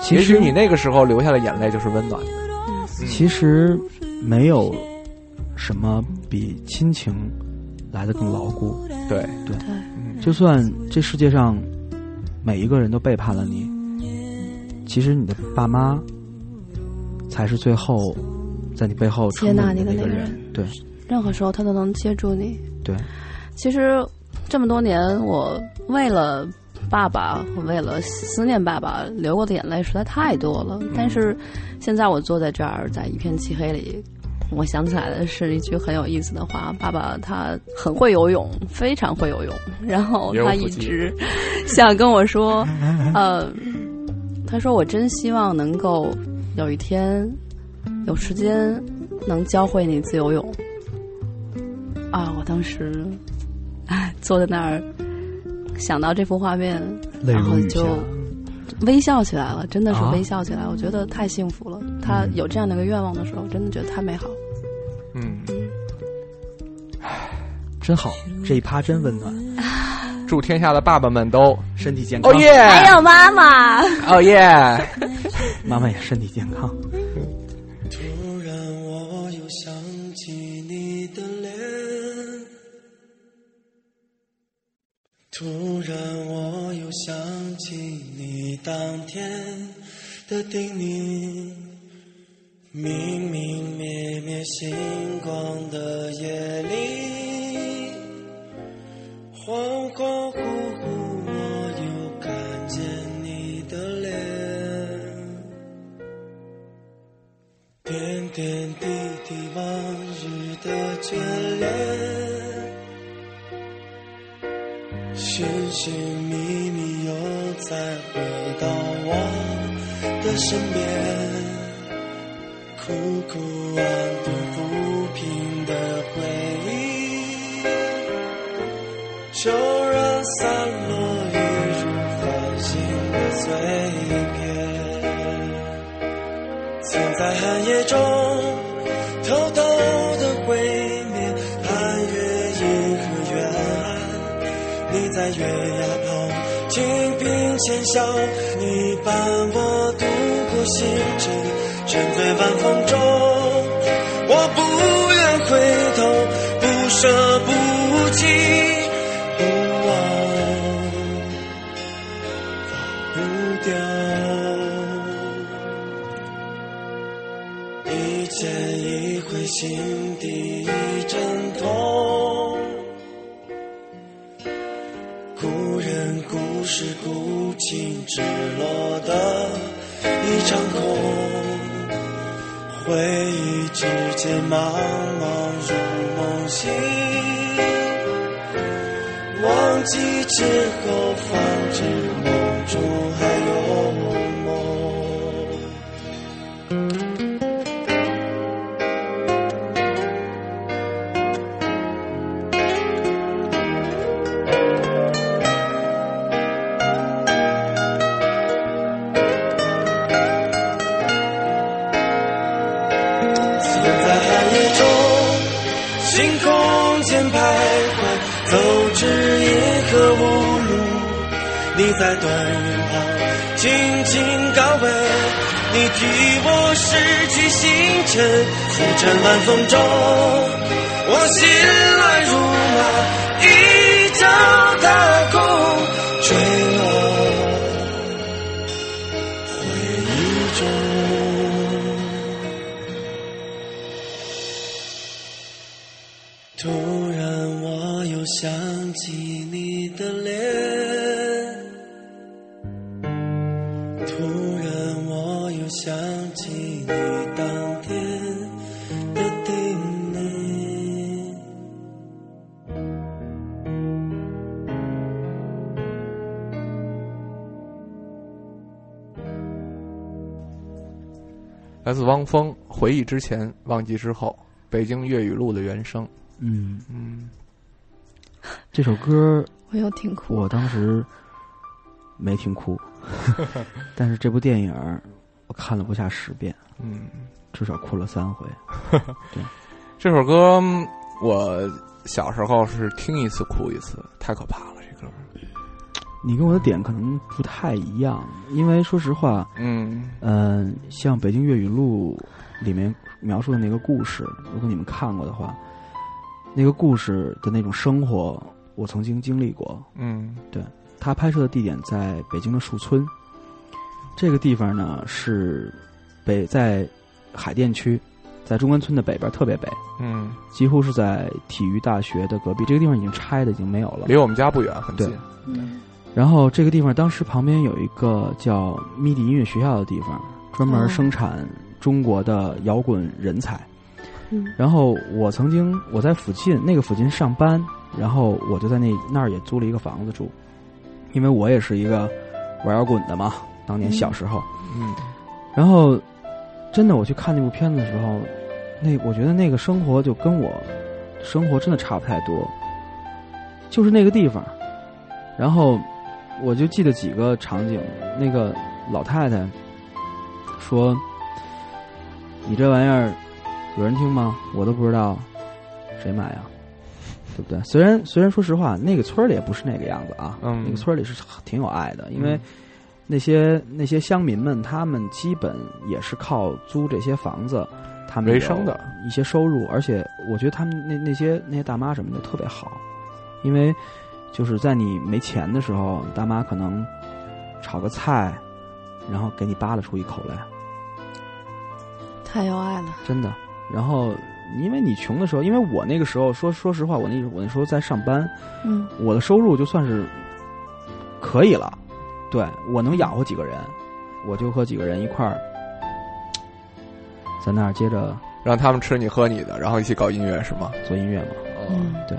D: 其实
C: 也许你那个时候流下的眼泪就是温暖的。
D: 其实没有什么比亲情来的更牢固。
C: 对，
D: 对，
C: 嗯。
D: 就算这世界上每一个人都背叛了你，其实你的爸妈才是最后在你背后
E: 接纳你的那个人。
D: 对
E: 任何时候他都能接住你。
D: 对，
E: 其实这么多年，我为了爸爸，我为了思念爸爸流过的眼泪实在太多了。但是现在我坐在这儿，在一片漆黑里，我想起来的是一句很有意思的话：爸爸他很会游泳，非常会游泳。<laughs> 然后他一直 <laughs> <laughs> 想跟我说，呃，他说我真希望能够有一天有时间能教会你自由泳。啊！我当时，哎，坐在那儿，想到这幅画面，然后就。微笑起来了，真的是
D: 啊
E: 微笑起来。我觉得太幸福了。他有这样的一个愿望的时候，真的觉得太美好。
C: 嗯，
D: 真好，这一趴真温暖，<laughs>
C: 祝天下的爸爸们都
D: 身体健康。
C: 哦耶，
A: 还有妈妈，
C: 哦耶，
D: 妈妈也身体健康。
G: 突然我又想起你当天的叮咛，明明灭灭星光的夜里，恍恍惚惚我又看见你的脸。点点滴滴往日的眷恋，寻寻觅觅又再回到我的身边，苦苦安顿抚平的回忆，就让散落一如繁星的碎片。曾在寒夜中你伴我度过星辰，沉醉晚风中，我不愿回头，不舍不弃，不忘，忘不掉。
I: 一见一回心伤口，回忆之间茫茫如梦醒，忘记之后你在断云旁静静高飞，你替我拾起星辰，浮沉晚风中，我醒来
C: 来自汪峰《回忆之前，忘记之后》，北京粤语录的原声。
D: 嗯，
C: 嗯，
D: 这首歌
E: 我又听哭。
D: 我当时没听哭，<laughs> 但是这部电影我看了不下十遍，
C: 嗯，
D: 至少哭了三回。<laughs>
C: 对这首歌嗯我小时候是听一次哭一次，太可怕了，这歌。
D: 你跟我的点可能不太一样，因为说实话，
C: 嗯
D: 嗯、像《北京粤语录》里面描述的那个故事，如果你们看过的话，那个故事的那种生活，我曾经经历过。
C: 嗯对
D: 他拍摄的地点在北京的树村，这个地方呢是北在海淀区，在中关村的北边，特别北，
C: 嗯，
D: 几乎是在体育大学的隔壁。这个地方已经拆的已经没有了
C: 离。我们家不远，很近
D: 对。然后这个地方当时旁边有一个叫 MIDI 音乐学校的地方，专门
E: 哦
D: 生产中国的摇滚人才。
E: 嗯
D: 然后我曾经我在附近那个附近上班，然后我就在那那儿也租了一个房子住，因为我也是一个玩摇滚的嘛，当年小时候。
C: 嗯
D: 然后真的我去看那部片子的时候，那我觉得那个生活就跟我生活真的差不太多，就是那个地方。然后我就记得几个场景，那个老太太说：“你这玩意儿有人听吗？我都不知道，谁买呀？对不对？虽然虽然说实话，那个村里也不是那个样子啊，
C: 嗯
D: 那个村里是挺有爱的，因为那些那些乡民们，他们基本也是靠租这些房子，他们有
C: 为生的
D: 一些收入，而且我觉得他们那那些那些大妈什么的特别好，因为就是在你没钱的时候，大妈可能炒个菜，然后给你扒拉出一口来，
E: 太有爱了。
D: 真的。然后因为你穷的时候，因为我那个时候说说实话，我那我那时候在上班，
E: 嗯
D: 我的收入就算是可以了，对我能养活几个人，我就和几个人一块儿在那儿接着
C: 让他们吃你喝你的，然后一起搞音乐是吗？
D: 做音乐嘛。
E: 嗯，
D: 对，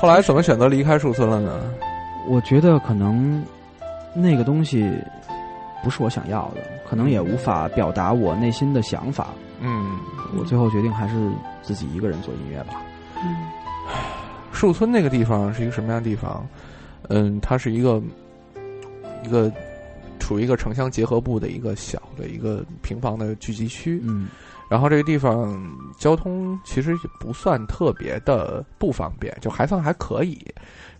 C: 后来怎么选择离开树村了呢？
D: 我觉得可能那个东西不是我想要的，可能也无法表达我内心的想法。
C: 嗯，
D: 我最后决定还是自己一个人做音乐吧。
E: 嗯
C: 树村那个地方是一个什么样的地方？嗯，它是一个一个处于一个城乡结合部的一个小的一个平房的聚集区。
D: 嗯
C: 然后这个地方交通其实也不算特别的不方便，就还算还可以。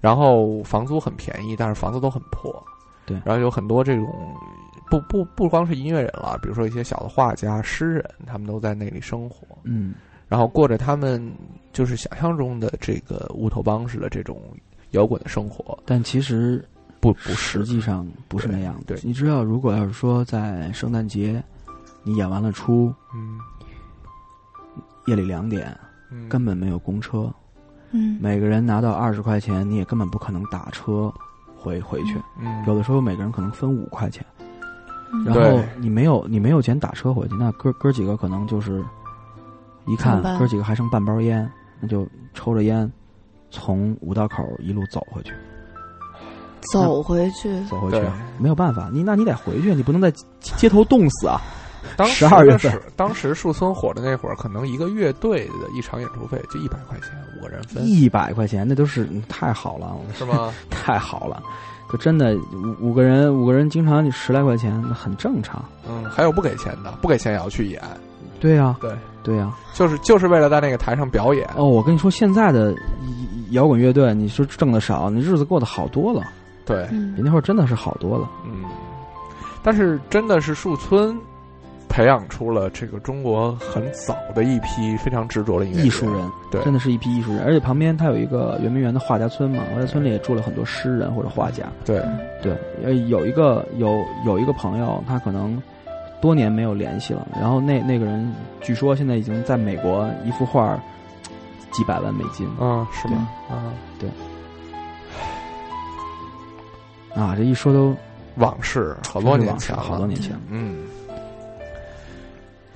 C: 然后房租很便宜，但是房子都很破。
D: 对
C: 然后有很多这种不不不光是音乐人了，比如说一些小的画家、诗人，他们都在那里生活，
D: 嗯
C: 然后过着他们就是想象中的这个乌托邦式的这种摇滚的生活。
D: 但其实
C: 不不
D: 实际上不是那样的。
C: 对对
D: 你知道，如果要是说在圣诞节你演完了出，
C: 嗯
D: 夜里两点，
C: 嗯。
D: 根本没有公车，
E: 嗯。
D: 每个人拿到二十块钱，你也根本不可能打车回回去。
C: 嗯。
D: 有的时候每个人可能分五块钱，
E: 嗯。
D: 然后你没有你没有钱打车回去，那哥哥几个可能就是一看哥几个还剩半包烟，那就抽着烟从五道口一路走回去，
E: 走回去，
D: 走回去没有办法，你那你得回去，你不能在街头冻死啊！
C: 当时
D: 12月份
C: 的时当时树村火的那会儿，可能一个乐队的一场演出费就一百块钱，五个人分，
D: 一百块钱那都是嗯太好了，
C: 是吗？<laughs>
D: 太好了，就真的五五个人五个人经常就十来块钱，那很正常。
C: 嗯，还有不给钱的，不给钱也要去演，
D: 对呀、
C: 对，
D: 对呀、
C: 就是就是为了在那个台上表演。
D: 哦，我跟你说，现在的摇滚乐队，你说挣的少，你日子过得好多了，
C: 对，
E: 嗯
D: 比那会儿真的是好多了。
C: 嗯，但是真的是树村培养出了这个中国很早的一批非常执着的
D: 艺术人，
C: 对。
D: 真的是一批艺术人，而且旁边它有一个圆明园的画家村嘛，画家村里也住了很多诗人或者画家。
C: 对，
D: 对，呃，有一个有有一个朋友，他可能多年没有联系了，然后那那个人据说现在已经在美国一幅画几百万美金。
C: 啊，是吗？啊，对。
D: 啊，这一说都
C: 往事好多年前
D: 好多年前。
C: 嗯，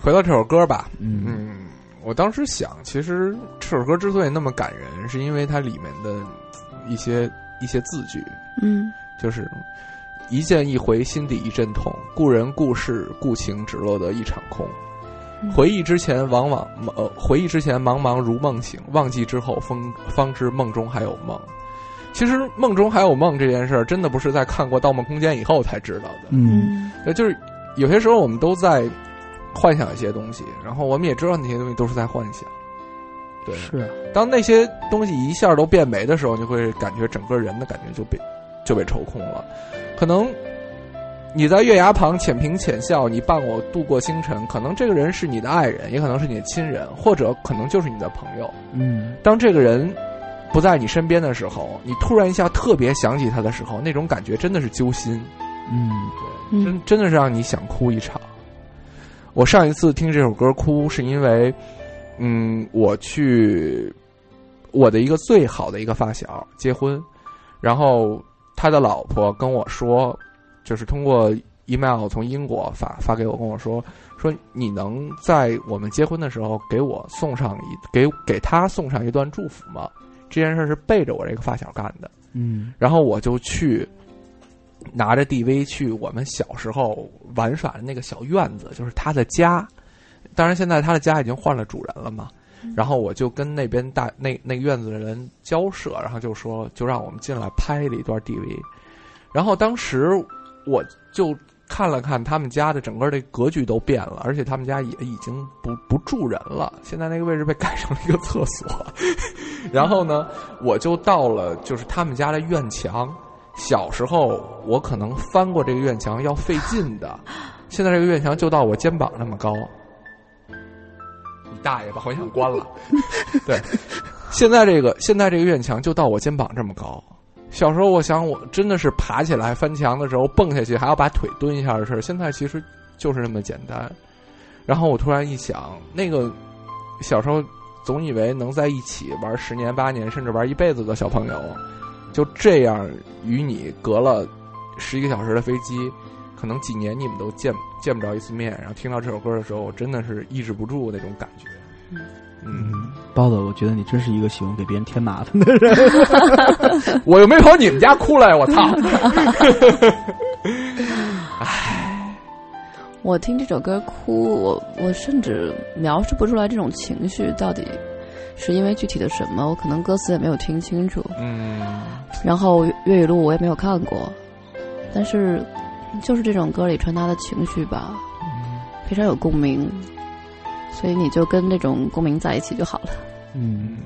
C: 回到这首歌吧，
D: 嗯。
C: 嗯，我当时想，其实这首歌之所以那么感人，是因为它里面的一些一些字句，
E: 嗯。
C: 就是一见一回，心底一阵痛，故人故事故情，只落得一场空。
E: 嗯。
C: 回忆之前，往往呃，回忆之前茫茫如梦醒，忘记之后，方方知梦中还有梦。其实梦中还有梦这件事儿，真的不是在看过《盗梦空间》以后才知道的。
D: 嗯。
E: 嗯。
C: 呃，就是有些时候我们都在幻想一些东西，然后我们也知道那些东西都是在幻想。对，
D: 是啊
C: 当那些东西一下都变没的时候，你会感觉整个人的感觉就被就被抽空了。可能你在月牙旁浅平浅笑，你伴我度过星辰，可能这个人是你的爱人，也可能是你的亲人，或者可能就是你的朋友。
D: 嗯
C: 当这个人不在你身边的时候，你突然一下特别想起他的时候，那种感觉真的是揪心。
D: 嗯
C: 对，真真的是让你想哭一场。我上一次听这首歌哭，是因为，嗯，我去我的一个最好的一个发小结婚，然后他的老婆跟我说，就是通过 email 从英国发发给我，跟我说说你能在我们结婚的时候给我送上一给给他送上一段祝福吗？这件事是背着我这个发小干的。
D: 嗯
C: 然后我就去拿着 DV 去我们小时候玩耍的那个小院子，就是他的家。当然，现在他的家已经换了主人了嘛。然后我就跟那边大那那个院子的人交涉，然后就说就让我们进来拍了一段 DV。然后当时我就看了看他们家的整个的格局都变了，而且他们家也已经不不住人了，现在那个位置被改成了一个厕所。<laughs> 然后呢，我就到了就是他们家的院墙。小时候我可能翻过这个院墙要费劲的，<laughs> 现在这个院墙就到我肩膀那么高。你大爷，把回响关了。<laughs> 对，现在这个现在这个院墙就到我肩膀这么高。小时候我想我真的是爬起来翻墙的时候蹦下去还要把腿蹲一下的事儿，现在其实就是那么简单。然后我突然一想，那个小时候总以为能在一起玩十年八年甚至玩一辈子的小朋友，就这样与你隔了十一个小时的飞机，可能几年你们都见见不着一次面。然后听到这首歌的时候，我真的是抑制不住那种感觉。嗯，
D: 包子，我觉得你真是一个喜欢给别人添麻烦的人。
C: 我又没跑你们家哭来，我操！<laughs> <laughs>
E: 我听这首歌哭，我我甚至描述不出来这种情绪到底是因为具体的什么，我可能歌词也没有听清楚，
C: 嗯，
E: 然后粤语录我也没有看过，但是就是这种歌里传达的情绪吧，非常有共鸣，所以你就跟那种共鸣在一起就好了。
D: 嗯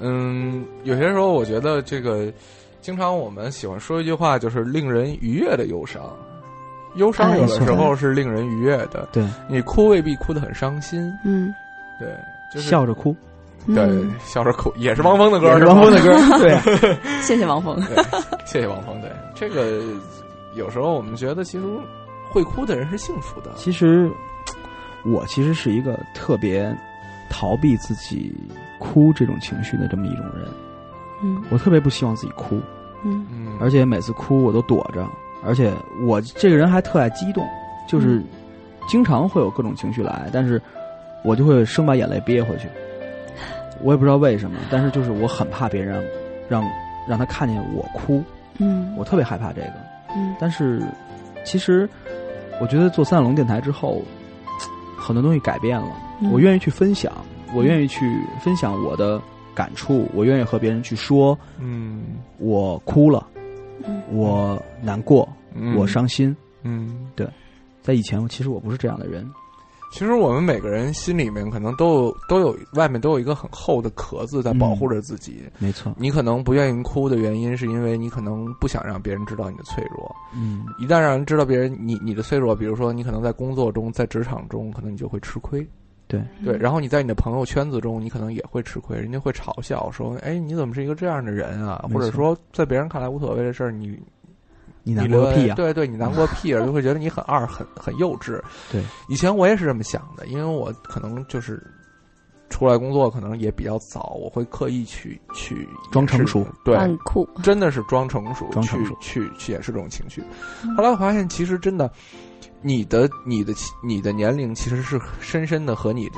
C: 嗯，有些时候我觉得这个，经常我们喜欢说一句话，就是令人愉悦的忧伤。忧伤有的时候是令人愉悦的，
D: 对，
C: 你哭未必哭得很伤心，
E: 嗯，
C: 对，就是
D: 笑着哭，
C: 对
E: 嗯，
C: 笑着哭，也是汪峰的歌，
D: 是
C: 吧
D: 汪峰的歌，对啊，<laughs>
E: 谢谢汪峰。
C: 谢谢汪峰。对，这个有时候我们觉得，其实会哭的人是幸福的。
D: 其实我其实是一个特别逃避自己哭这种情绪的这么一种人。
E: 嗯
D: 我特别不希望自己哭，
E: 嗯
C: 嗯，
D: 而且每次哭我都躲着，而且我这个人还特爱激动，就是经常会有各种情绪来，但是我就会生把眼泪憋回去。我也不知道为什么，但是就是我很怕别人让让让他看见我哭，
E: 嗯
D: 我特别害怕这个。
E: 嗯
D: 但是其实我觉得做三角龙电台之后，很多东西改变了。
E: 嗯
D: 我愿意去分享，我愿意去分享我的感触，我愿意和别人去说
C: 嗯
D: 我哭了，
E: 嗯
D: 我难过，
C: 嗯
D: 我伤心。
C: 嗯。
D: 对在以前，其实我不是这样的人。
C: 其实我们每个人心里面可能都有都有外面都有一个很厚的壳子在保护着自己。
D: 没错，
C: 你可能不愿意哭的原因，是因为你可能不想让别人知道你的脆弱。
D: 嗯，
C: 一旦让人知道别人你你的脆弱，比如说你可能在工作中、在职场中，可能你就会吃亏。
D: 对
C: 对，然后你在你的朋友圈子中，你可能也会吃亏，人家会嘲笑说：“哎，你怎么是一个这样的人啊？”或者说，在别人看来无所谓的事儿，你
D: 你
C: 你
D: 难过个屁啊、
C: 对对，你难过屁啊，就会觉得你很二、很很幼稚。<laughs>
D: 对，
C: 以前我也是这么想的，因为我可能就是出来工作，可能也比较早，我会刻意去去
D: 装成熟，
C: 对，
E: 很酷。
C: 真的是装成熟，
D: 装成熟
C: 去去去掩饰这种情绪。后来我发现，其实真的，你的你的你的年龄其实是深深的和你的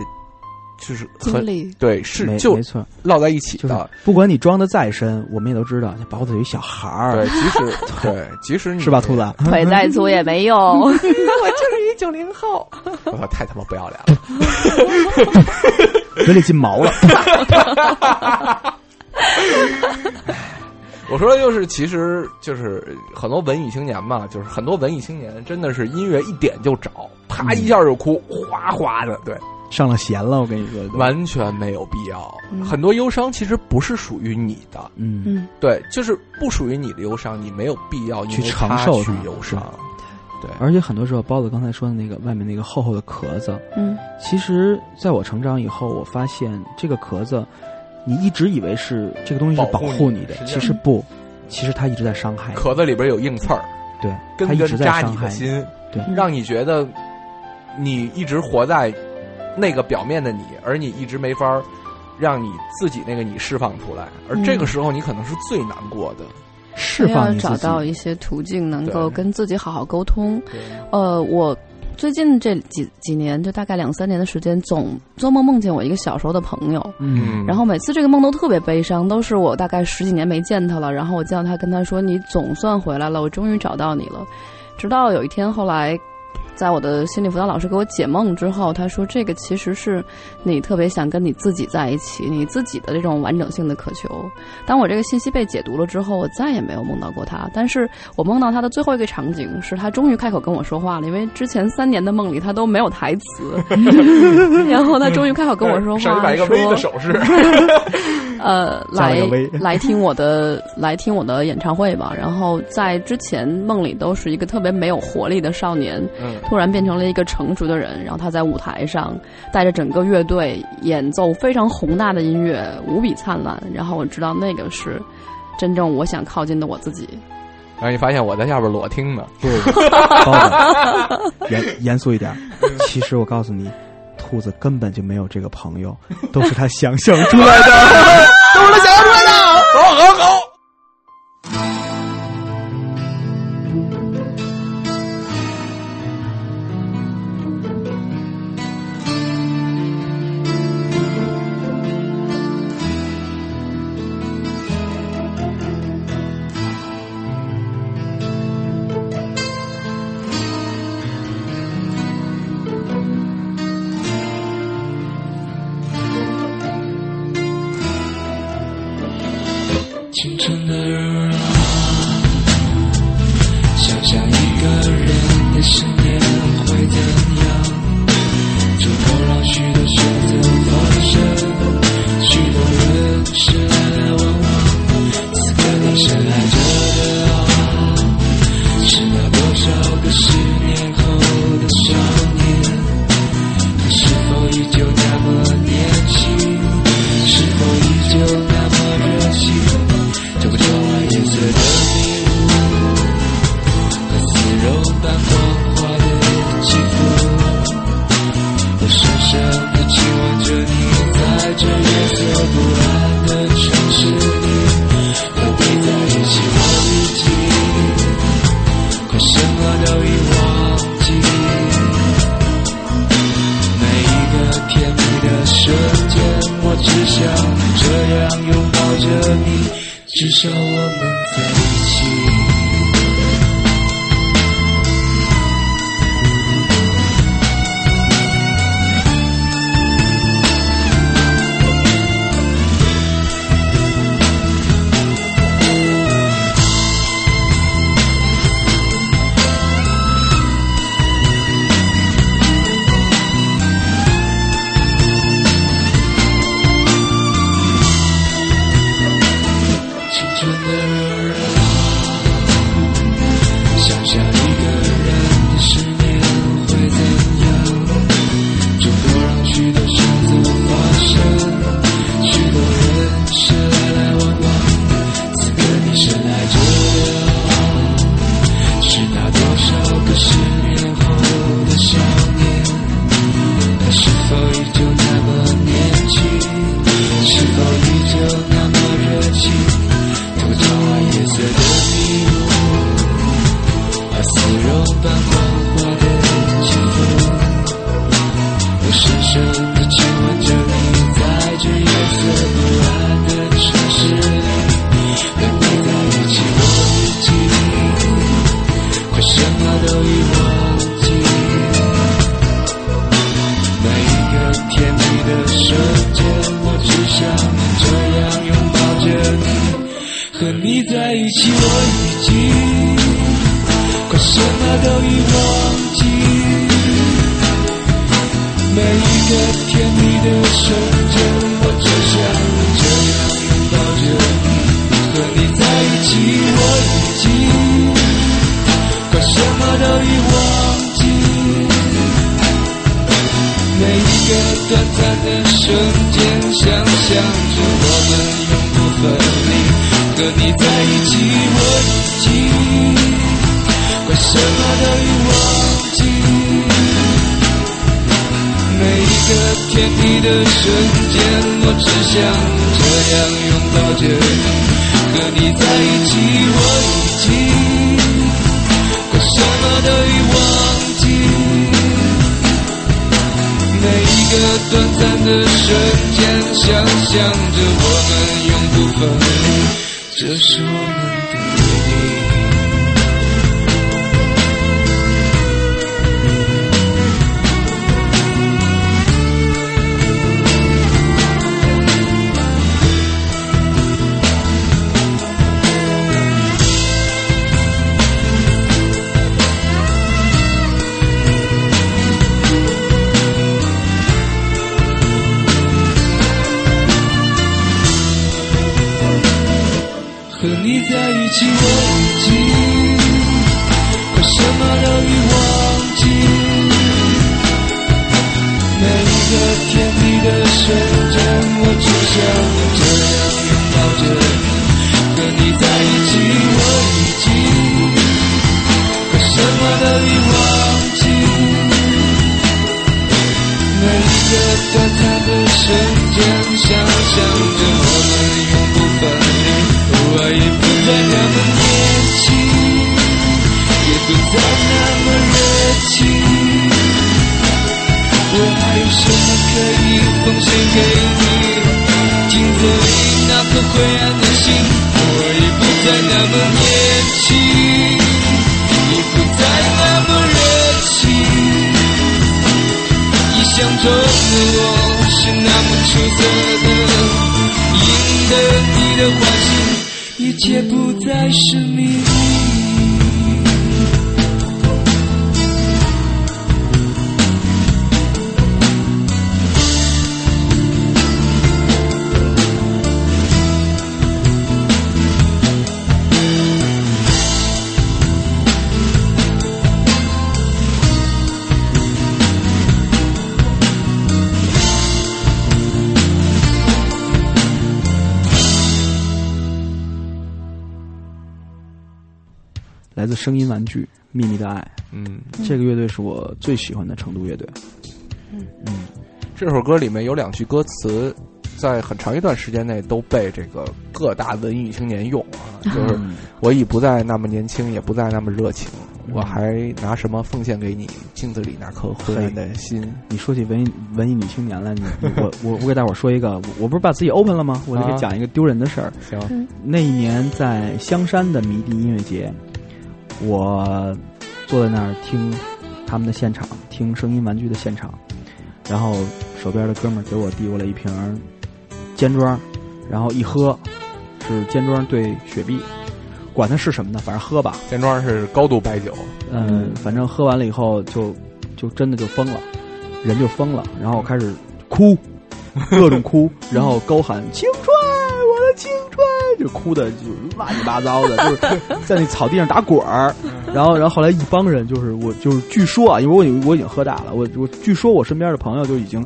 C: 就是很
E: 经历
C: 对是就
D: 没没错，
C: 落在一起
D: 就是
C: 的。
D: 不管你装的再深，我们也都知道，这包子有一小孩儿，
C: 对，即使 <laughs> 对，即使你
D: 是吧，兔子？<laughs>
E: 腿再粗也没用。<laughs>
C: 我就是一九零后，我操，太他妈不要脸了！
D: 嘴里进毛了。
C: 我说的就是，其实就是很多文艺青年嘛，就是很多文艺青年真的是音乐一点就着，啪一下就哭，哗哗的，对，
D: 上了弦了，我跟你说，
C: 完全没有必要。
E: 嗯。
C: 很多忧伤其实不是属于你的，
D: 嗯，
E: 嗯。
C: 对，就是不属于你的忧伤，你没有必要
D: 去承受
C: 去忧伤。对，
D: 而且很多时候，包子刚才说的那个外面那个厚厚的壳子，
E: 嗯。
D: 其实在我成长以后，我发现这个壳子，你一直以为是这个东西是保
C: 保护你
D: 的，其实不，其实它一直在伤害你。
C: 壳子里边有硬刺儿，
D: 对，
C: 根
D: 它一直在
C: 根扎你
D: 伤害你。
C: 的心，
D: 对。
C: 让你觉得你一直活在那个表面的你，而你一直没法儿让你自己那个你释放出来，而这个时候你可能是最难过的。
D: 释放
E: 要
D: 你。
E: 找到一些途径，能够跟自己好好沟通。呃，我最近这几几年，就大概两三年的时间，总做梦梦见我一个小时候的朋友，
D: 嗯，
E: 然后每次这个梦都特别悲伤，都是我大概十几年没见他了，然后我见到他，跟他说：“你总算回来了，我终于找到你了。”直到有一天，后来。在我的心理辅导老师给我解梦之后，他说：“这个其实是你特别想跟你自己在一起，你自己的这种完整性的渴求。”当我这个信息被解读了之后，我再也没有梦到过他。但是我梦到他的最后一个场景是他终于开口跟我说话了，因为之前三年的梦里他都没有台词，然后他终于开口跟我说话，
C: 上一摆一个 V 的手势，
E: 呃，来来听我的来听我的演唱会吧。然后在之前梦里都是一个特别没有活力的少年，
C: 嗯，
E: 突然变成了一个成熟的人。然后他在舞台上带着整个乐队演奏非常宏大的音乐，无比灿烂。然后我知道那个是真正我想靠近的我自己。
C: 然后你发现我在下边裸听呢，<laughs>
D: 严严肃一点。其实我告诉你，兔子根本就没有这个朋友，都是他想象出来的，<laughs> 都是他想象出来的。
C: 好 <laughs> 好好。
I: 可以忘记。每一个短暂的瞬间想象着我们永不分离。这是我们的。
D: 这个乐队是我最喜欢的成都乐队。
C: 嗯嗯，这首歌里面有两句歌词。在很长一段时间内都被这个各大文艺青年用啊，<laughs> 就是我已不再那么年轻，也不再那么热情，我还拿什么奉献给你镜子里那颗灰暗的心？
D: 你说起文艺文艺女青年来，你我我我给大伙儿说一个，我不是把自己 open 了吗？我就给讲一个丢人的事儿。
C: 行，
D: 那一年在香山的迷笛音乐节，我坐在那儿听他们的现场，听声音玩具的现场，然后手边的哥们儿给我递过来一瓶尖庄，然后一喝是尖庄兑雪碧，管它是什么呢，反正喝吧。
C: 尖庄是高度白酒，
D: 嗯，反正喝完了以后就就真的就疯了，人就疯了，然后开始哭，各种哭，然后高喊青春，我的青春，就哭的就乱七八糟的，就是在那草地上打滚儿，然后然后后来一帮人就是我就是据说啊，因为我已我已经喝大了，我我据说我身边的朋友就已经。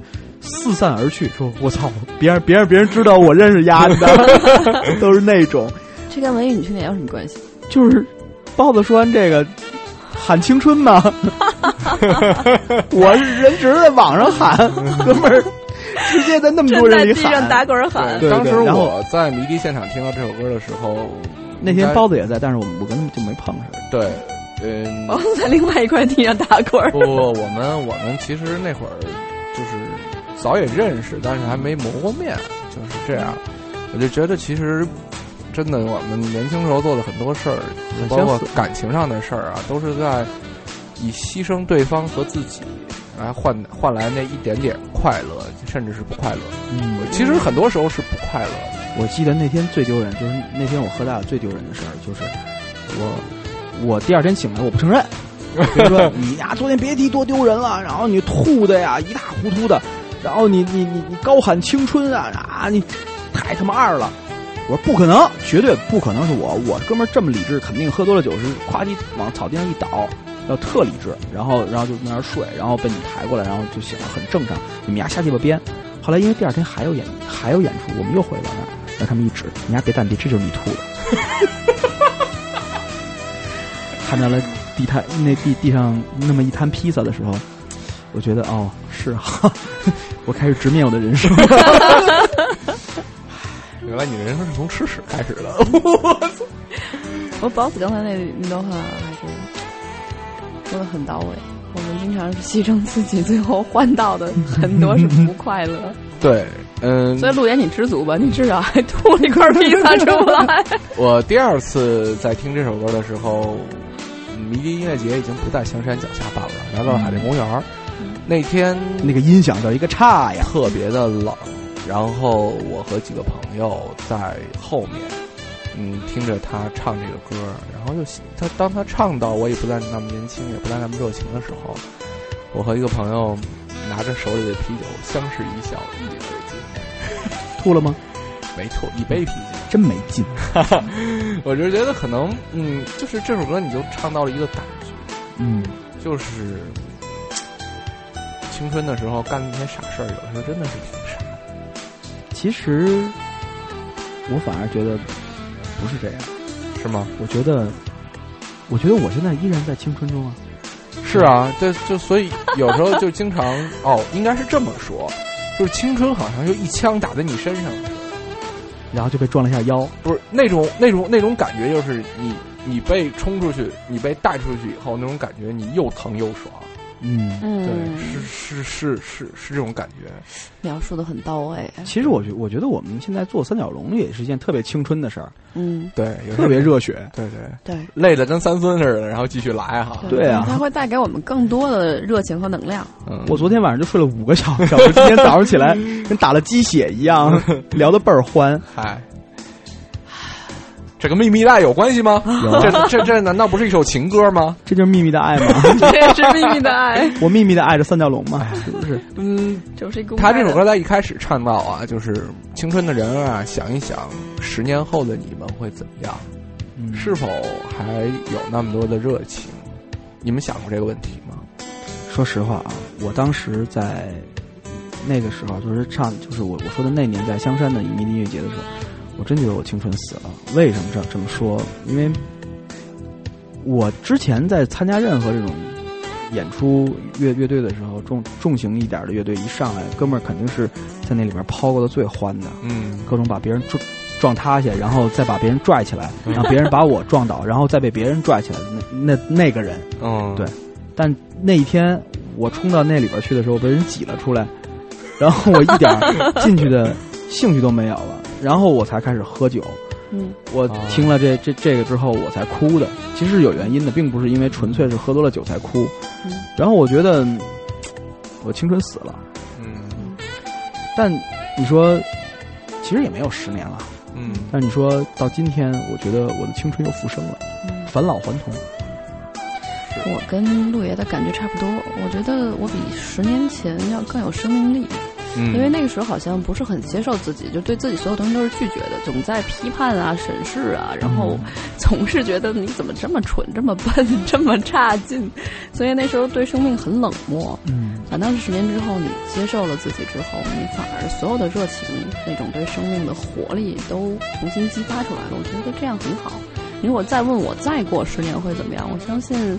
D: 四散而去，说：“我操，别让别让别人知道我认识丫的，<laughs> 都是那种。”
E: 这跟文艺女青年有什么关系？<laughs>
D: 就是包子说完这个喊青春呢，<laughs> 我是人只是在网上喊，哥们儿直接在那么多人里喊。
E: 打滚喊。
D: 对
C: 当时
D: 然后
C: 我在迷笛现场听到这首歌的时候，
D: 那天包子也在，但是我我跟他就没碰上。
C: 对，<laughs> 嗯，
E: 我在另外一块地上打滚儿
C: 不不，我们我们其实那会儿就是早也认识，但是还没磨过面，就是这样。我就觉得其实真的，我们年轻时候做的很多事儿，包括感情上的事儿啊，都是在以牺牲对方和自己来换换来那一点点快乐，甚至是不快乐。
D: 嗯，
C: 其实很多时候是不快乐的。
D: 我记得那天最丢人，就是那天我喝大了最丢人的事儿，就是我我第二天醒来我不承认，<laughs> 比如说你呀昨天别提多丢人了，然后你吐的呀一塌糊涂的，然后你你你你高喊青春啊啊你太他妈二了。我说不可能，绝对不可能是我。我哥们儿这么理智，肯定喝多了酒是咵叽往草地上一倒，要特理智，然后然后就在那儿睡，然后被你抬过来，然后就醒了，很正常。你们丫瞎鸡巴编。后来因为第二天还有演还有演出，我们又回到那儿，让他们一指，你丫别淡定，这就是你吐的。<laughs> 看到了地摊那地地上那么一摊披萨的时候，我觉得哦是哈，<laughs> 我开始直面我的人生。<laughs>
C: 原来你的人生是从吃屎开始的。
E: 我包子刚才那那段话还是说的很到位。我们经常是牺牲自己，最后换到的很多是不快乐。<laughs>
C: 对，嗯，
E: 所以陆岩，你知足吧，你至少还吐了一块披萨出来。<laughs>
C: 我第二次在听这首歌的时候，迷笛音乐节已经不在香山脚下办了，来到了海淀公园儿。那天
D: 那个音响叫一个差呀，
C: 特别的冷，然后我和几个朋友在后面，嗯，听着他唱这个歌，然后就他当他唱到我也不再那么年轻，也不再那么热情的时候，我和一个朋友拿着手里的啤酒相视一笑，一饮而尽。
D: 吐了吗？<laughs>
C: 没吐，一杯啤酒。
D: 真没劲。<laughs>
C: 我就觉得可能，嗯，就是这首歌你就唱到了一个感觉，
D: 嗯，
C: 就是青春的时候干那些傻事儿，有的时候真的是挺傻的。
D: 其实我反而觉得不是这样，
C: 是吗？
D: 我觉得，我觉得我现在依然在青春中啊。
C: 是啊，这就所以有时候就经常 <laughs> 哦，应该是这么说，就是青春好像就一枪打在你身上，
D: 然后就被撞了一下腰。
C: 不是那种那种那种感觉，就是你你被冲出去，你被带出去以后，那种感觉你又疼又爽。
D: 嗯，
C: 对，
E: 嗯，
C: 是是是是是这种感觉。
E: 描述的很到位。
D: 其实我觉我觉得我们现在做三角龙也是一件特别青春的事儿，
E: 嗯，
C: 对，
D: 特别热血。<laughs>
C: 对对，
E: 对。
C: 累的跟三孙似的，然后继续来哈。
D: 对啊
E: 它会带给我们更多的热情和能量。
C: 嗯，
D: 我昨天晚上就睡了五个小小时，今天早上起来 <laughs> 跟打了鸡血一样，聊的倍儿欢。
C: 嗨，这个秘密的爱有关系吗？这这这难道不是一首情歌吗？
D: 这就是秘密的爱吗？<laughs>
E: 这是秘密的爱，<laughs>
D: 我秘密的爱着三角龙吗，是不是？<laughs>
C: 嗯，
E: 就是一
C: 他这首歌在一开始唱到啊，就是青春的人啊，想一想十年后的你们会怎么样？
D: 嗯
C: 是否还有那么多的热情？你们想过这个问题吗？
D: 说实话啊，我当时在那个时候，就是唱，就是我我说的那年在香山的迷笛音乐节的时候，我真觉得我青春死了。为什么这这么说？因为我之前在参加任何这种演出乐乐队的时候，重重型一点的乐队一上来，哥们儿肯定是在那里边抛过的最欢的，
C: 嗯，
D: 各种把别人撞撞塌下，然后再把别人拽起来，让别人把我撞倒，然后再被别人拽起来，那那那个人。
C: 嗯，
D: 对但那一天我冲到那里边去的时候，被人挤了出来，然后我一点 <laughs> 进去的兴趣都没有了，然后我才开始喝酒。
E: 嗯，
D: 我
C: 哦
D: 听了这这这个之后，我才哭的。其实是有原因的，并不是因为纯粹是喝多了酒才哭。
E: 嗯
D: 然后我觉得嗯我青春死了，
C: 嗯
D: 但你说其实也没有十年了。
C: 嗯
D: 但你说到今天，我觉得我的青春又复生了，
E: 嗯
D: 返老还童。
E: 我跟陆爷的感觉差不多，我觉得我比十年前要更有生命力。
C: 嗯，
E: 因为那个时候好像不是很接受自己，就对自己所有东西都是拒绝的，总在批判啊、审视啊，然后 <laughs> 总是觉得你怎么这么蠢、这么笨、<laughs> 这么差劲，所以那时候对生命很冷漠。
D: 嗯，
E: 反倒是十年之后，你接受了自己之后，你反而所有的热情、那种对生命的活力都重新激发出来了。我觉得这样很好。你如果再问我再过十年会怎么样，我相信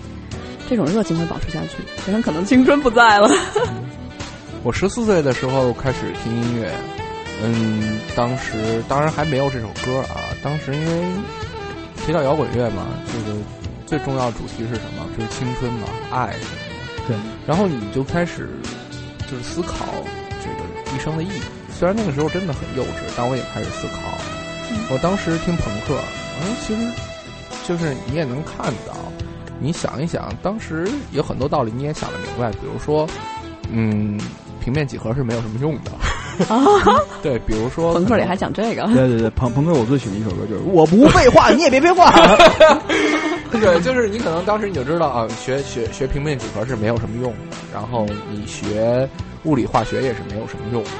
E: 这种热情会保持下去，虽然可能青春不在了。<laughs>
C: 我十四岁的时候开始听音乐，嗯，当时当然还没有这首歌啊。当时因为提到摇滚乐嘛，这个最重要的主题是什么？就是青春嘛，爱。
D: 对。
C: 然后你就开始就是思考这个一生的意义。虽然那个时候真的很幼稚，但我也开始思考。我当时听朋克，嗯，其实就是你也能看到，你想一想，当时有很多道理你也想得明白，比如说，嗯。平面几何是没有什么用的
E: 啊！<laughs>
C: 对，比如说
E: 朋克里还讲这个，
D: 对对对，朋朋克我最喜欢一首歌就是我不废话，你也别废话。<laughs>
C: 对，就是你可能当时你就知道啊，学学学平面几何是没有什么用的，然后你学物理化学也是没有什么用的。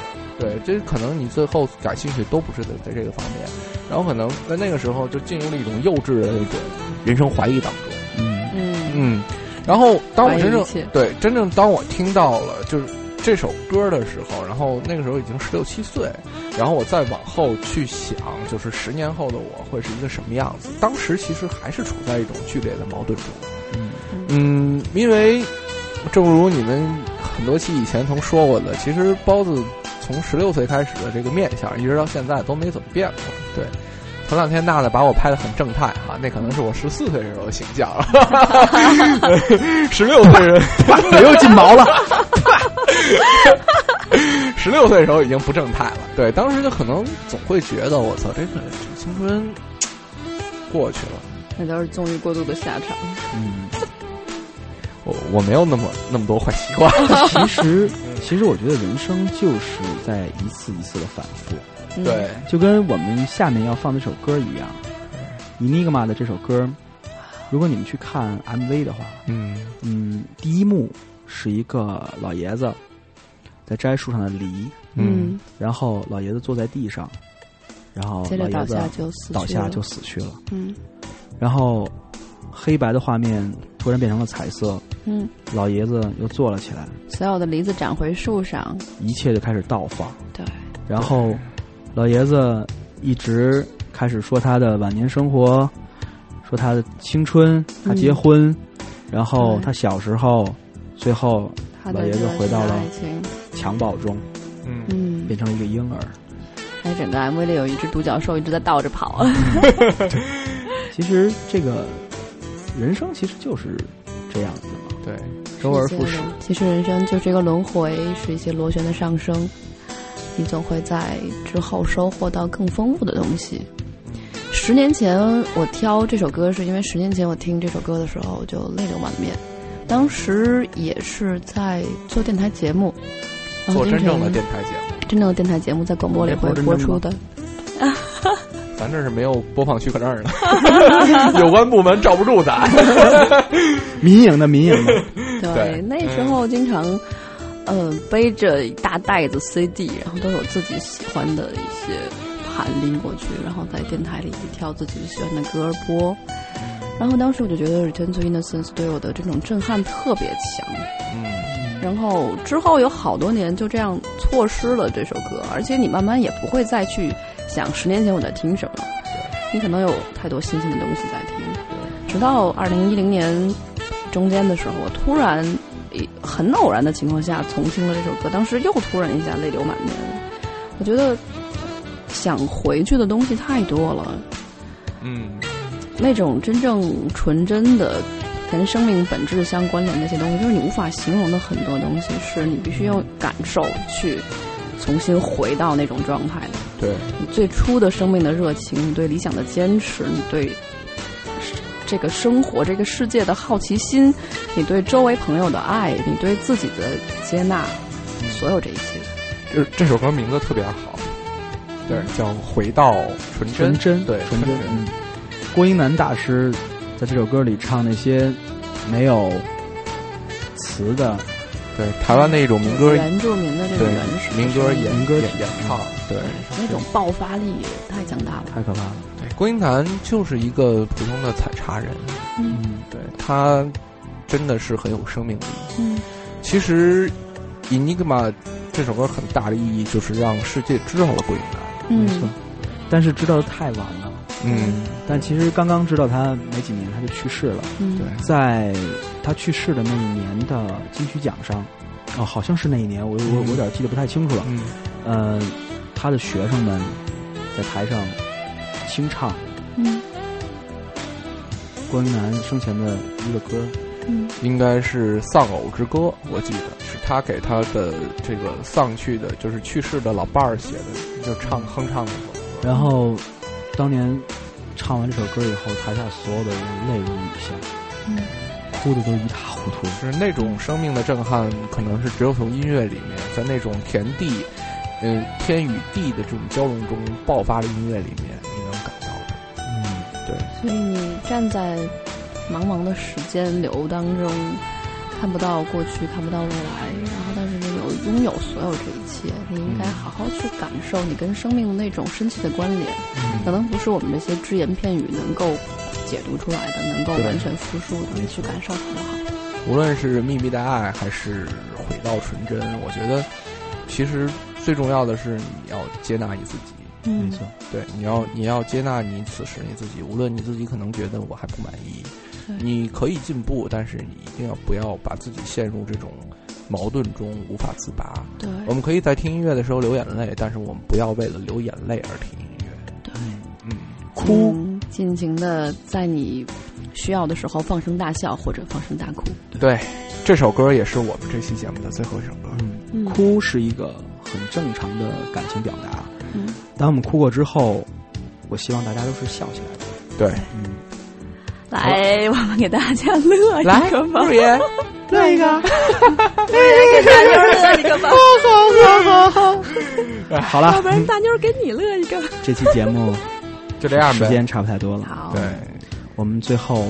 C: 对，这可能你最后感兴趣都不是在在这个方面，然后可能在那个时候就进入了一种幼稚的那种人生怀疑当中。
D: 嗯
E: 嗯
C: 嗯，然后当我真正对真正当我听到了就是。这首歌的时候，然后那个时候已经十六七岁，然后我再往后去想，就是十年后的我会是一个什么样子。当时其实还是处在一种剧烈的矛盾中。
D: 嗯
C: 嗯，因为正如你们很多期以前曾说过的，其实包子从十六岁开始的这个面相，一直到现在都没怎么变过。对，前两天娜娜把我拍的很正太哈，那可能是我十四岁时候的形象，<laughs> 十六岁人
D: 我又进毛了。<laughs>
C: 十六岁的时候已经不正太了，对，当时就可能总会觉得我操，这个这青春过去了，
E: 那都是纵欲过度的下场。
C: 嗯，我我没有那么那么多坏习惯。
D: 其实，<laughs> 其实我觉得人生就是在一次一次的反复，
E: 嗯。
C: 对，
D: 就跟我们下面要放这首歌一样，《Enigma》的这首歌，如果你们去看 MV 的话，
C: 嗯。
D: 嗯，第一幕是一个老爷子在摘树上的梨，
E: 嗯，
D: 然后老爷子坐在地上，然后
E: 接着倒
D: 老爷子
E: 下就死
D: 倒下就死去了，
E: 嗯。
D: 然后黑白的画面突然变成了彩色，
E: 嗯，
D: 老爷子又坐了起来，
E: 所有的梨子长回树上，
D: 一切就开始倒放。
E: 对，
D: 然后老爷子一直开始说他的晚年生活，说他的青春，他结婚，然后他小时候，最后老爷子回到了，襁褓中，
C: 嗯
E: 嗯，
D: 变成了一个婴儿。
E: 哎，整个 MV 里有一只独角兽一直在倒着跑。<laughs> <laughs>
D: 其实这个人生其实就是这样子嘛，
C: 对，
D: 周而复始。
E: 其实人生就是一个轮回，是一些螺旋的上升，你总会在之后收获到更丰富的东西。十年前我挑这首歌，是因为十年前我听这首歌的时候就泪流满面，当时也是在做电台节目，然后
C: 做真正的电台节目，
E: 真正的电台节目在广播里会播出的。<laughs>
C: 咱这是没有播放许可证的，<laughs> 有关部门罩不住咱。<laughs>
D: 民营的，民营的，
E: 对，
C: 对
E: 那时候经常，呃，背着一大袋子 CD，然后都有自己喜欢的一些盘拎过去，然后在电台里挑自己喜欢的歌播。然后当时我就觉得《Return to Innocence》对我的这种震撼特别强。
C: 嗯，
E: 然后之后有好多年就这样错失了这首歌，而且你慢慢也不会再去想十年前我在听什么，你可能有太多新鲜的东西在听。直到二零一零年中间的时候，我突然很偶然的情况下重听了这首歌，当时又突然一下泪流满面。我觉得想回去的东西太多了。
C: 嗯，
E: 那种真正纯真的跟生命本质相关联的那些东西，就是你无法形容的很多东西，是你必须用感受去重新回到那种状态的。
C: 对，
E: 你最初的生命的热情，你对理想的坚持，你对这个生活、这个世界的好奇心，你对周围朋友的爱，你对自己的接纳，所有这一切。
C: 这这首歌名字特别好，对，叫《回到纯真》。
D: 纯真，
C: 对，
D: 纯真。嗯，郭英男大师在这首歌里唱那些没有词的，
C: 对台湾的一种民歌，
E: 原住民的这种原始
C: 民歌演
D: 民歌
C: 演演唱，对
E: 那种爆发力太强大了。
D: 太可怕了。
C: 对，郭英男就是一个普通的采茶人，
E: 嗯
C: 对他真的是很有生命力。
E: 嗯
C: 其实《Enigma》这首歌很大的意义就是让世界知道了郭英男。
D: 没错
E: 嗯，
D: 但是知道的太晚了。
C: 嗯，
D: 但其实刚刚知道他没几年他就去世了，
E: 嗯
C: 对，
D: 在他去世的那一年的金曲奖上，哦，好像是那一年，我我我有点记得不太清楚了。
C: 嗯
D: 呃，他的学生们在台上清唱。
E: 嗯。
D: 郭英男生前的一个歌，
E: 嗯。
C: 应该是《丧偶之歌》，我记得。是他给他的这个丧去的，就是去世的老伴儿写的，就唱哼唱那首歌。
D: 然后当年唱完这首歌以后，台下所有的人泪如雨下，
E: 嗯。
D: 哭的都一塌糊涂。
C: 就是那种生命的震撼，可能是只有从音乐里面，在那种田地，嗯、天与地的这种交融中爆发的音乐里面，对，
E: 所以你站在茫茫的时间流当中，看不到过去，看不到未来，然后但是你有拥有所有这一切，你应该好好去感受你跟生命的那种深切的关联，可能不是我们这些只言片语能够解读出来的，能够完全复述的，你去感受好不好？
C: 无论是秘密的爱还是回到纯真，我觉得其实最重要的是你要接纳你自己。
E: 嗯
D: 没错，
C: 对，你要你要接纳你此时你自己，无论你自己可能觉得我还不满意，你可以进步，但是你一定要不要把自己陷入这种矛盾中无法自拔。
E: 对，
C: 我们可以在听音乐的时候流眼泪，但是我们不要为了流眼泪而听音乐。
E: 对，
C: 嗯，
D: 哭
E: 嗯尽情的在你需要的时候放声大笑或者放声大哭。
C: 对，这首歌也是我们这期节目的最后一首歌。
D: 嗯，
E: 嗯
D: 哭是一个很正常的感情表达。
E: 嗯
D: 当我们哭过之后，我希望大家都是笑起来的。
C: 对，
D: 嗯，
E: 来，我们给大家乐一个吧，
C: 爷，<laughs>
D: 乐一个，<laughs>
E: 给大妞乐一个吧，
D: 好 <laughs> 了
E: 要不，然大妞给你乐一个。
D: 这期节目
C: 就这样呗。
D: 时间差不太多了。
E: 好，
C: 对，
D: 我们最后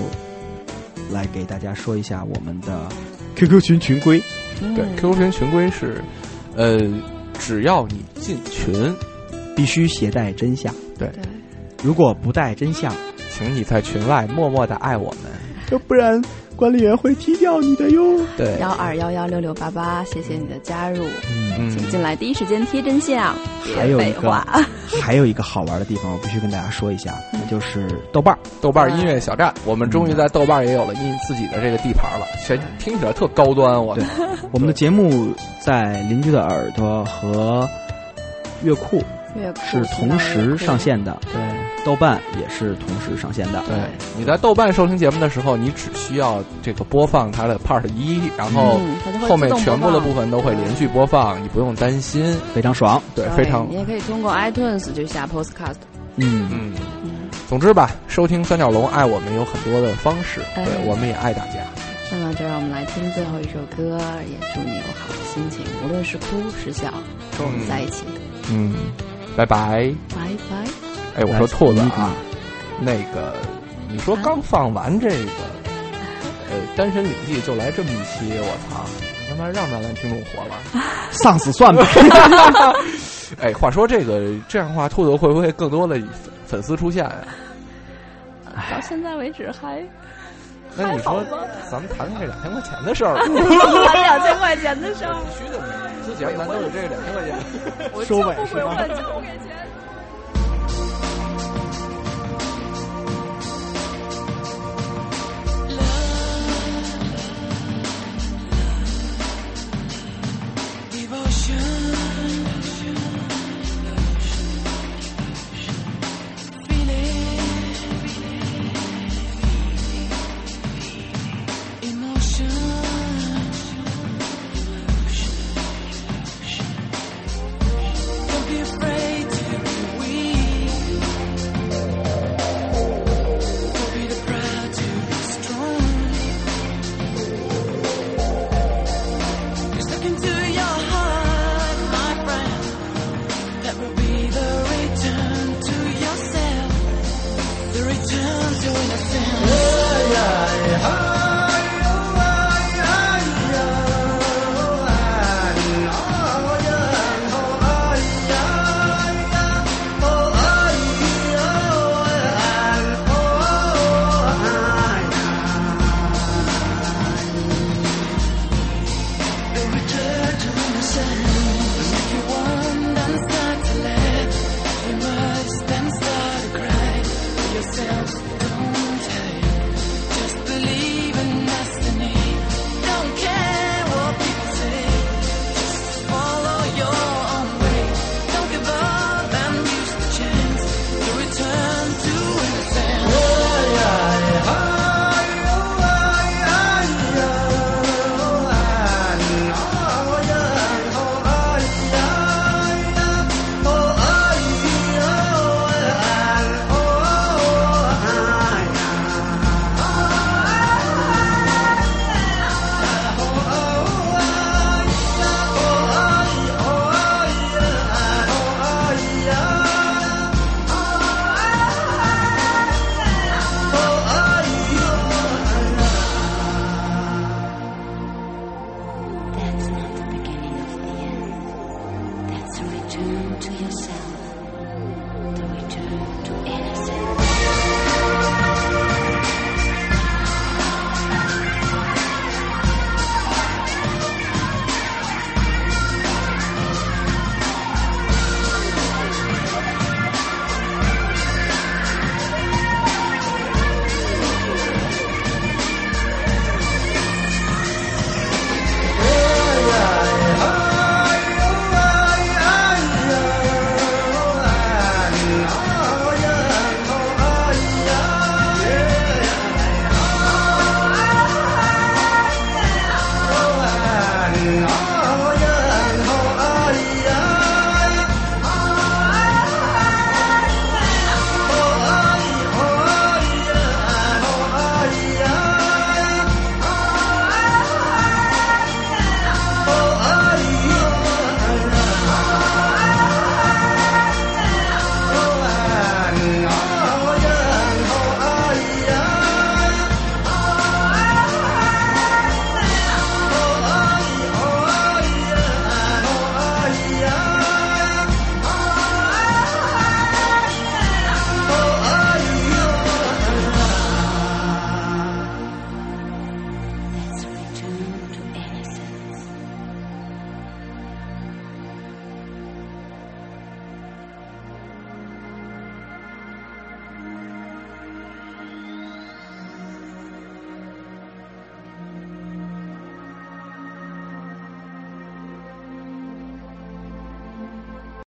D: 来给大家说一下我们的 QQ 群群规。
E: 嗯
C: 对，QQ 群群规是，呃，只要你进群，
D: 必须携带真相，
E: 对，
D: 如果不带真相，
C: 请你在群外默默的爱我们。
D: 要不然管理员会踢掉你的哟。
C: 对，
E: 幺二幺幺六六八八，谢谢你的加入，
D: 嗯，
E: 请进来第一时间贴真相，
D: 还有一个
E: 别废话。<laughs>
D: 还有一个好玩的地方，我必须跟大家说一下，那就是豆瓣儿。
C: 豆瓣音乐小站，我们终于在豆瓣也有了印自己的这个地盘了，全听起来特高端，我。
D: 我们的节目在邻居的耳朵和乐库是同时上线的，
C: 对
D: 豆瓣也是同时上线的。
C: 对，你在豆瓣收听节目的时候，你只需要这个播放它的 Part 一，然后后面全部的部分都会连续播放，你不用担心，
D: 非常爽。
C: 对，非常
E: 你也可以通过 iTunes 就下 Postcast。
D: 嗯，
C: 嗯。
E: 嗯，
C: 总之吧，收听三角龙爱我们有很多的方式，
E: 哎
C: 对，我们也爱大家。
E: 那么就让我们来听最后一首歌，也祝你有好的心情，无论是哭是笑，跟我们在一起。
C: 嗯，拜拜。
E: 拜拜。
C: 哎，我说兔子啊，那个你说刚放完这个呃《单身领记》就来这么一期，我操，你他妈让不让咱听众活了？
D: 丧死算吧。
C: 哎，话说这个这样的话，兔子会不会更多的粉粉丝出现呀、
E: 到现在为止还
C: 那你说，咱们谈谈这两千块钱的事儿吧。
E: 还 <laughs> 两千块钱的事儿，<laughs>
C: 必须的，每次节目咱都有这个两千块钱。
D: 收尾
E: 就不会
D: 是吧
E: 问，就不给钱。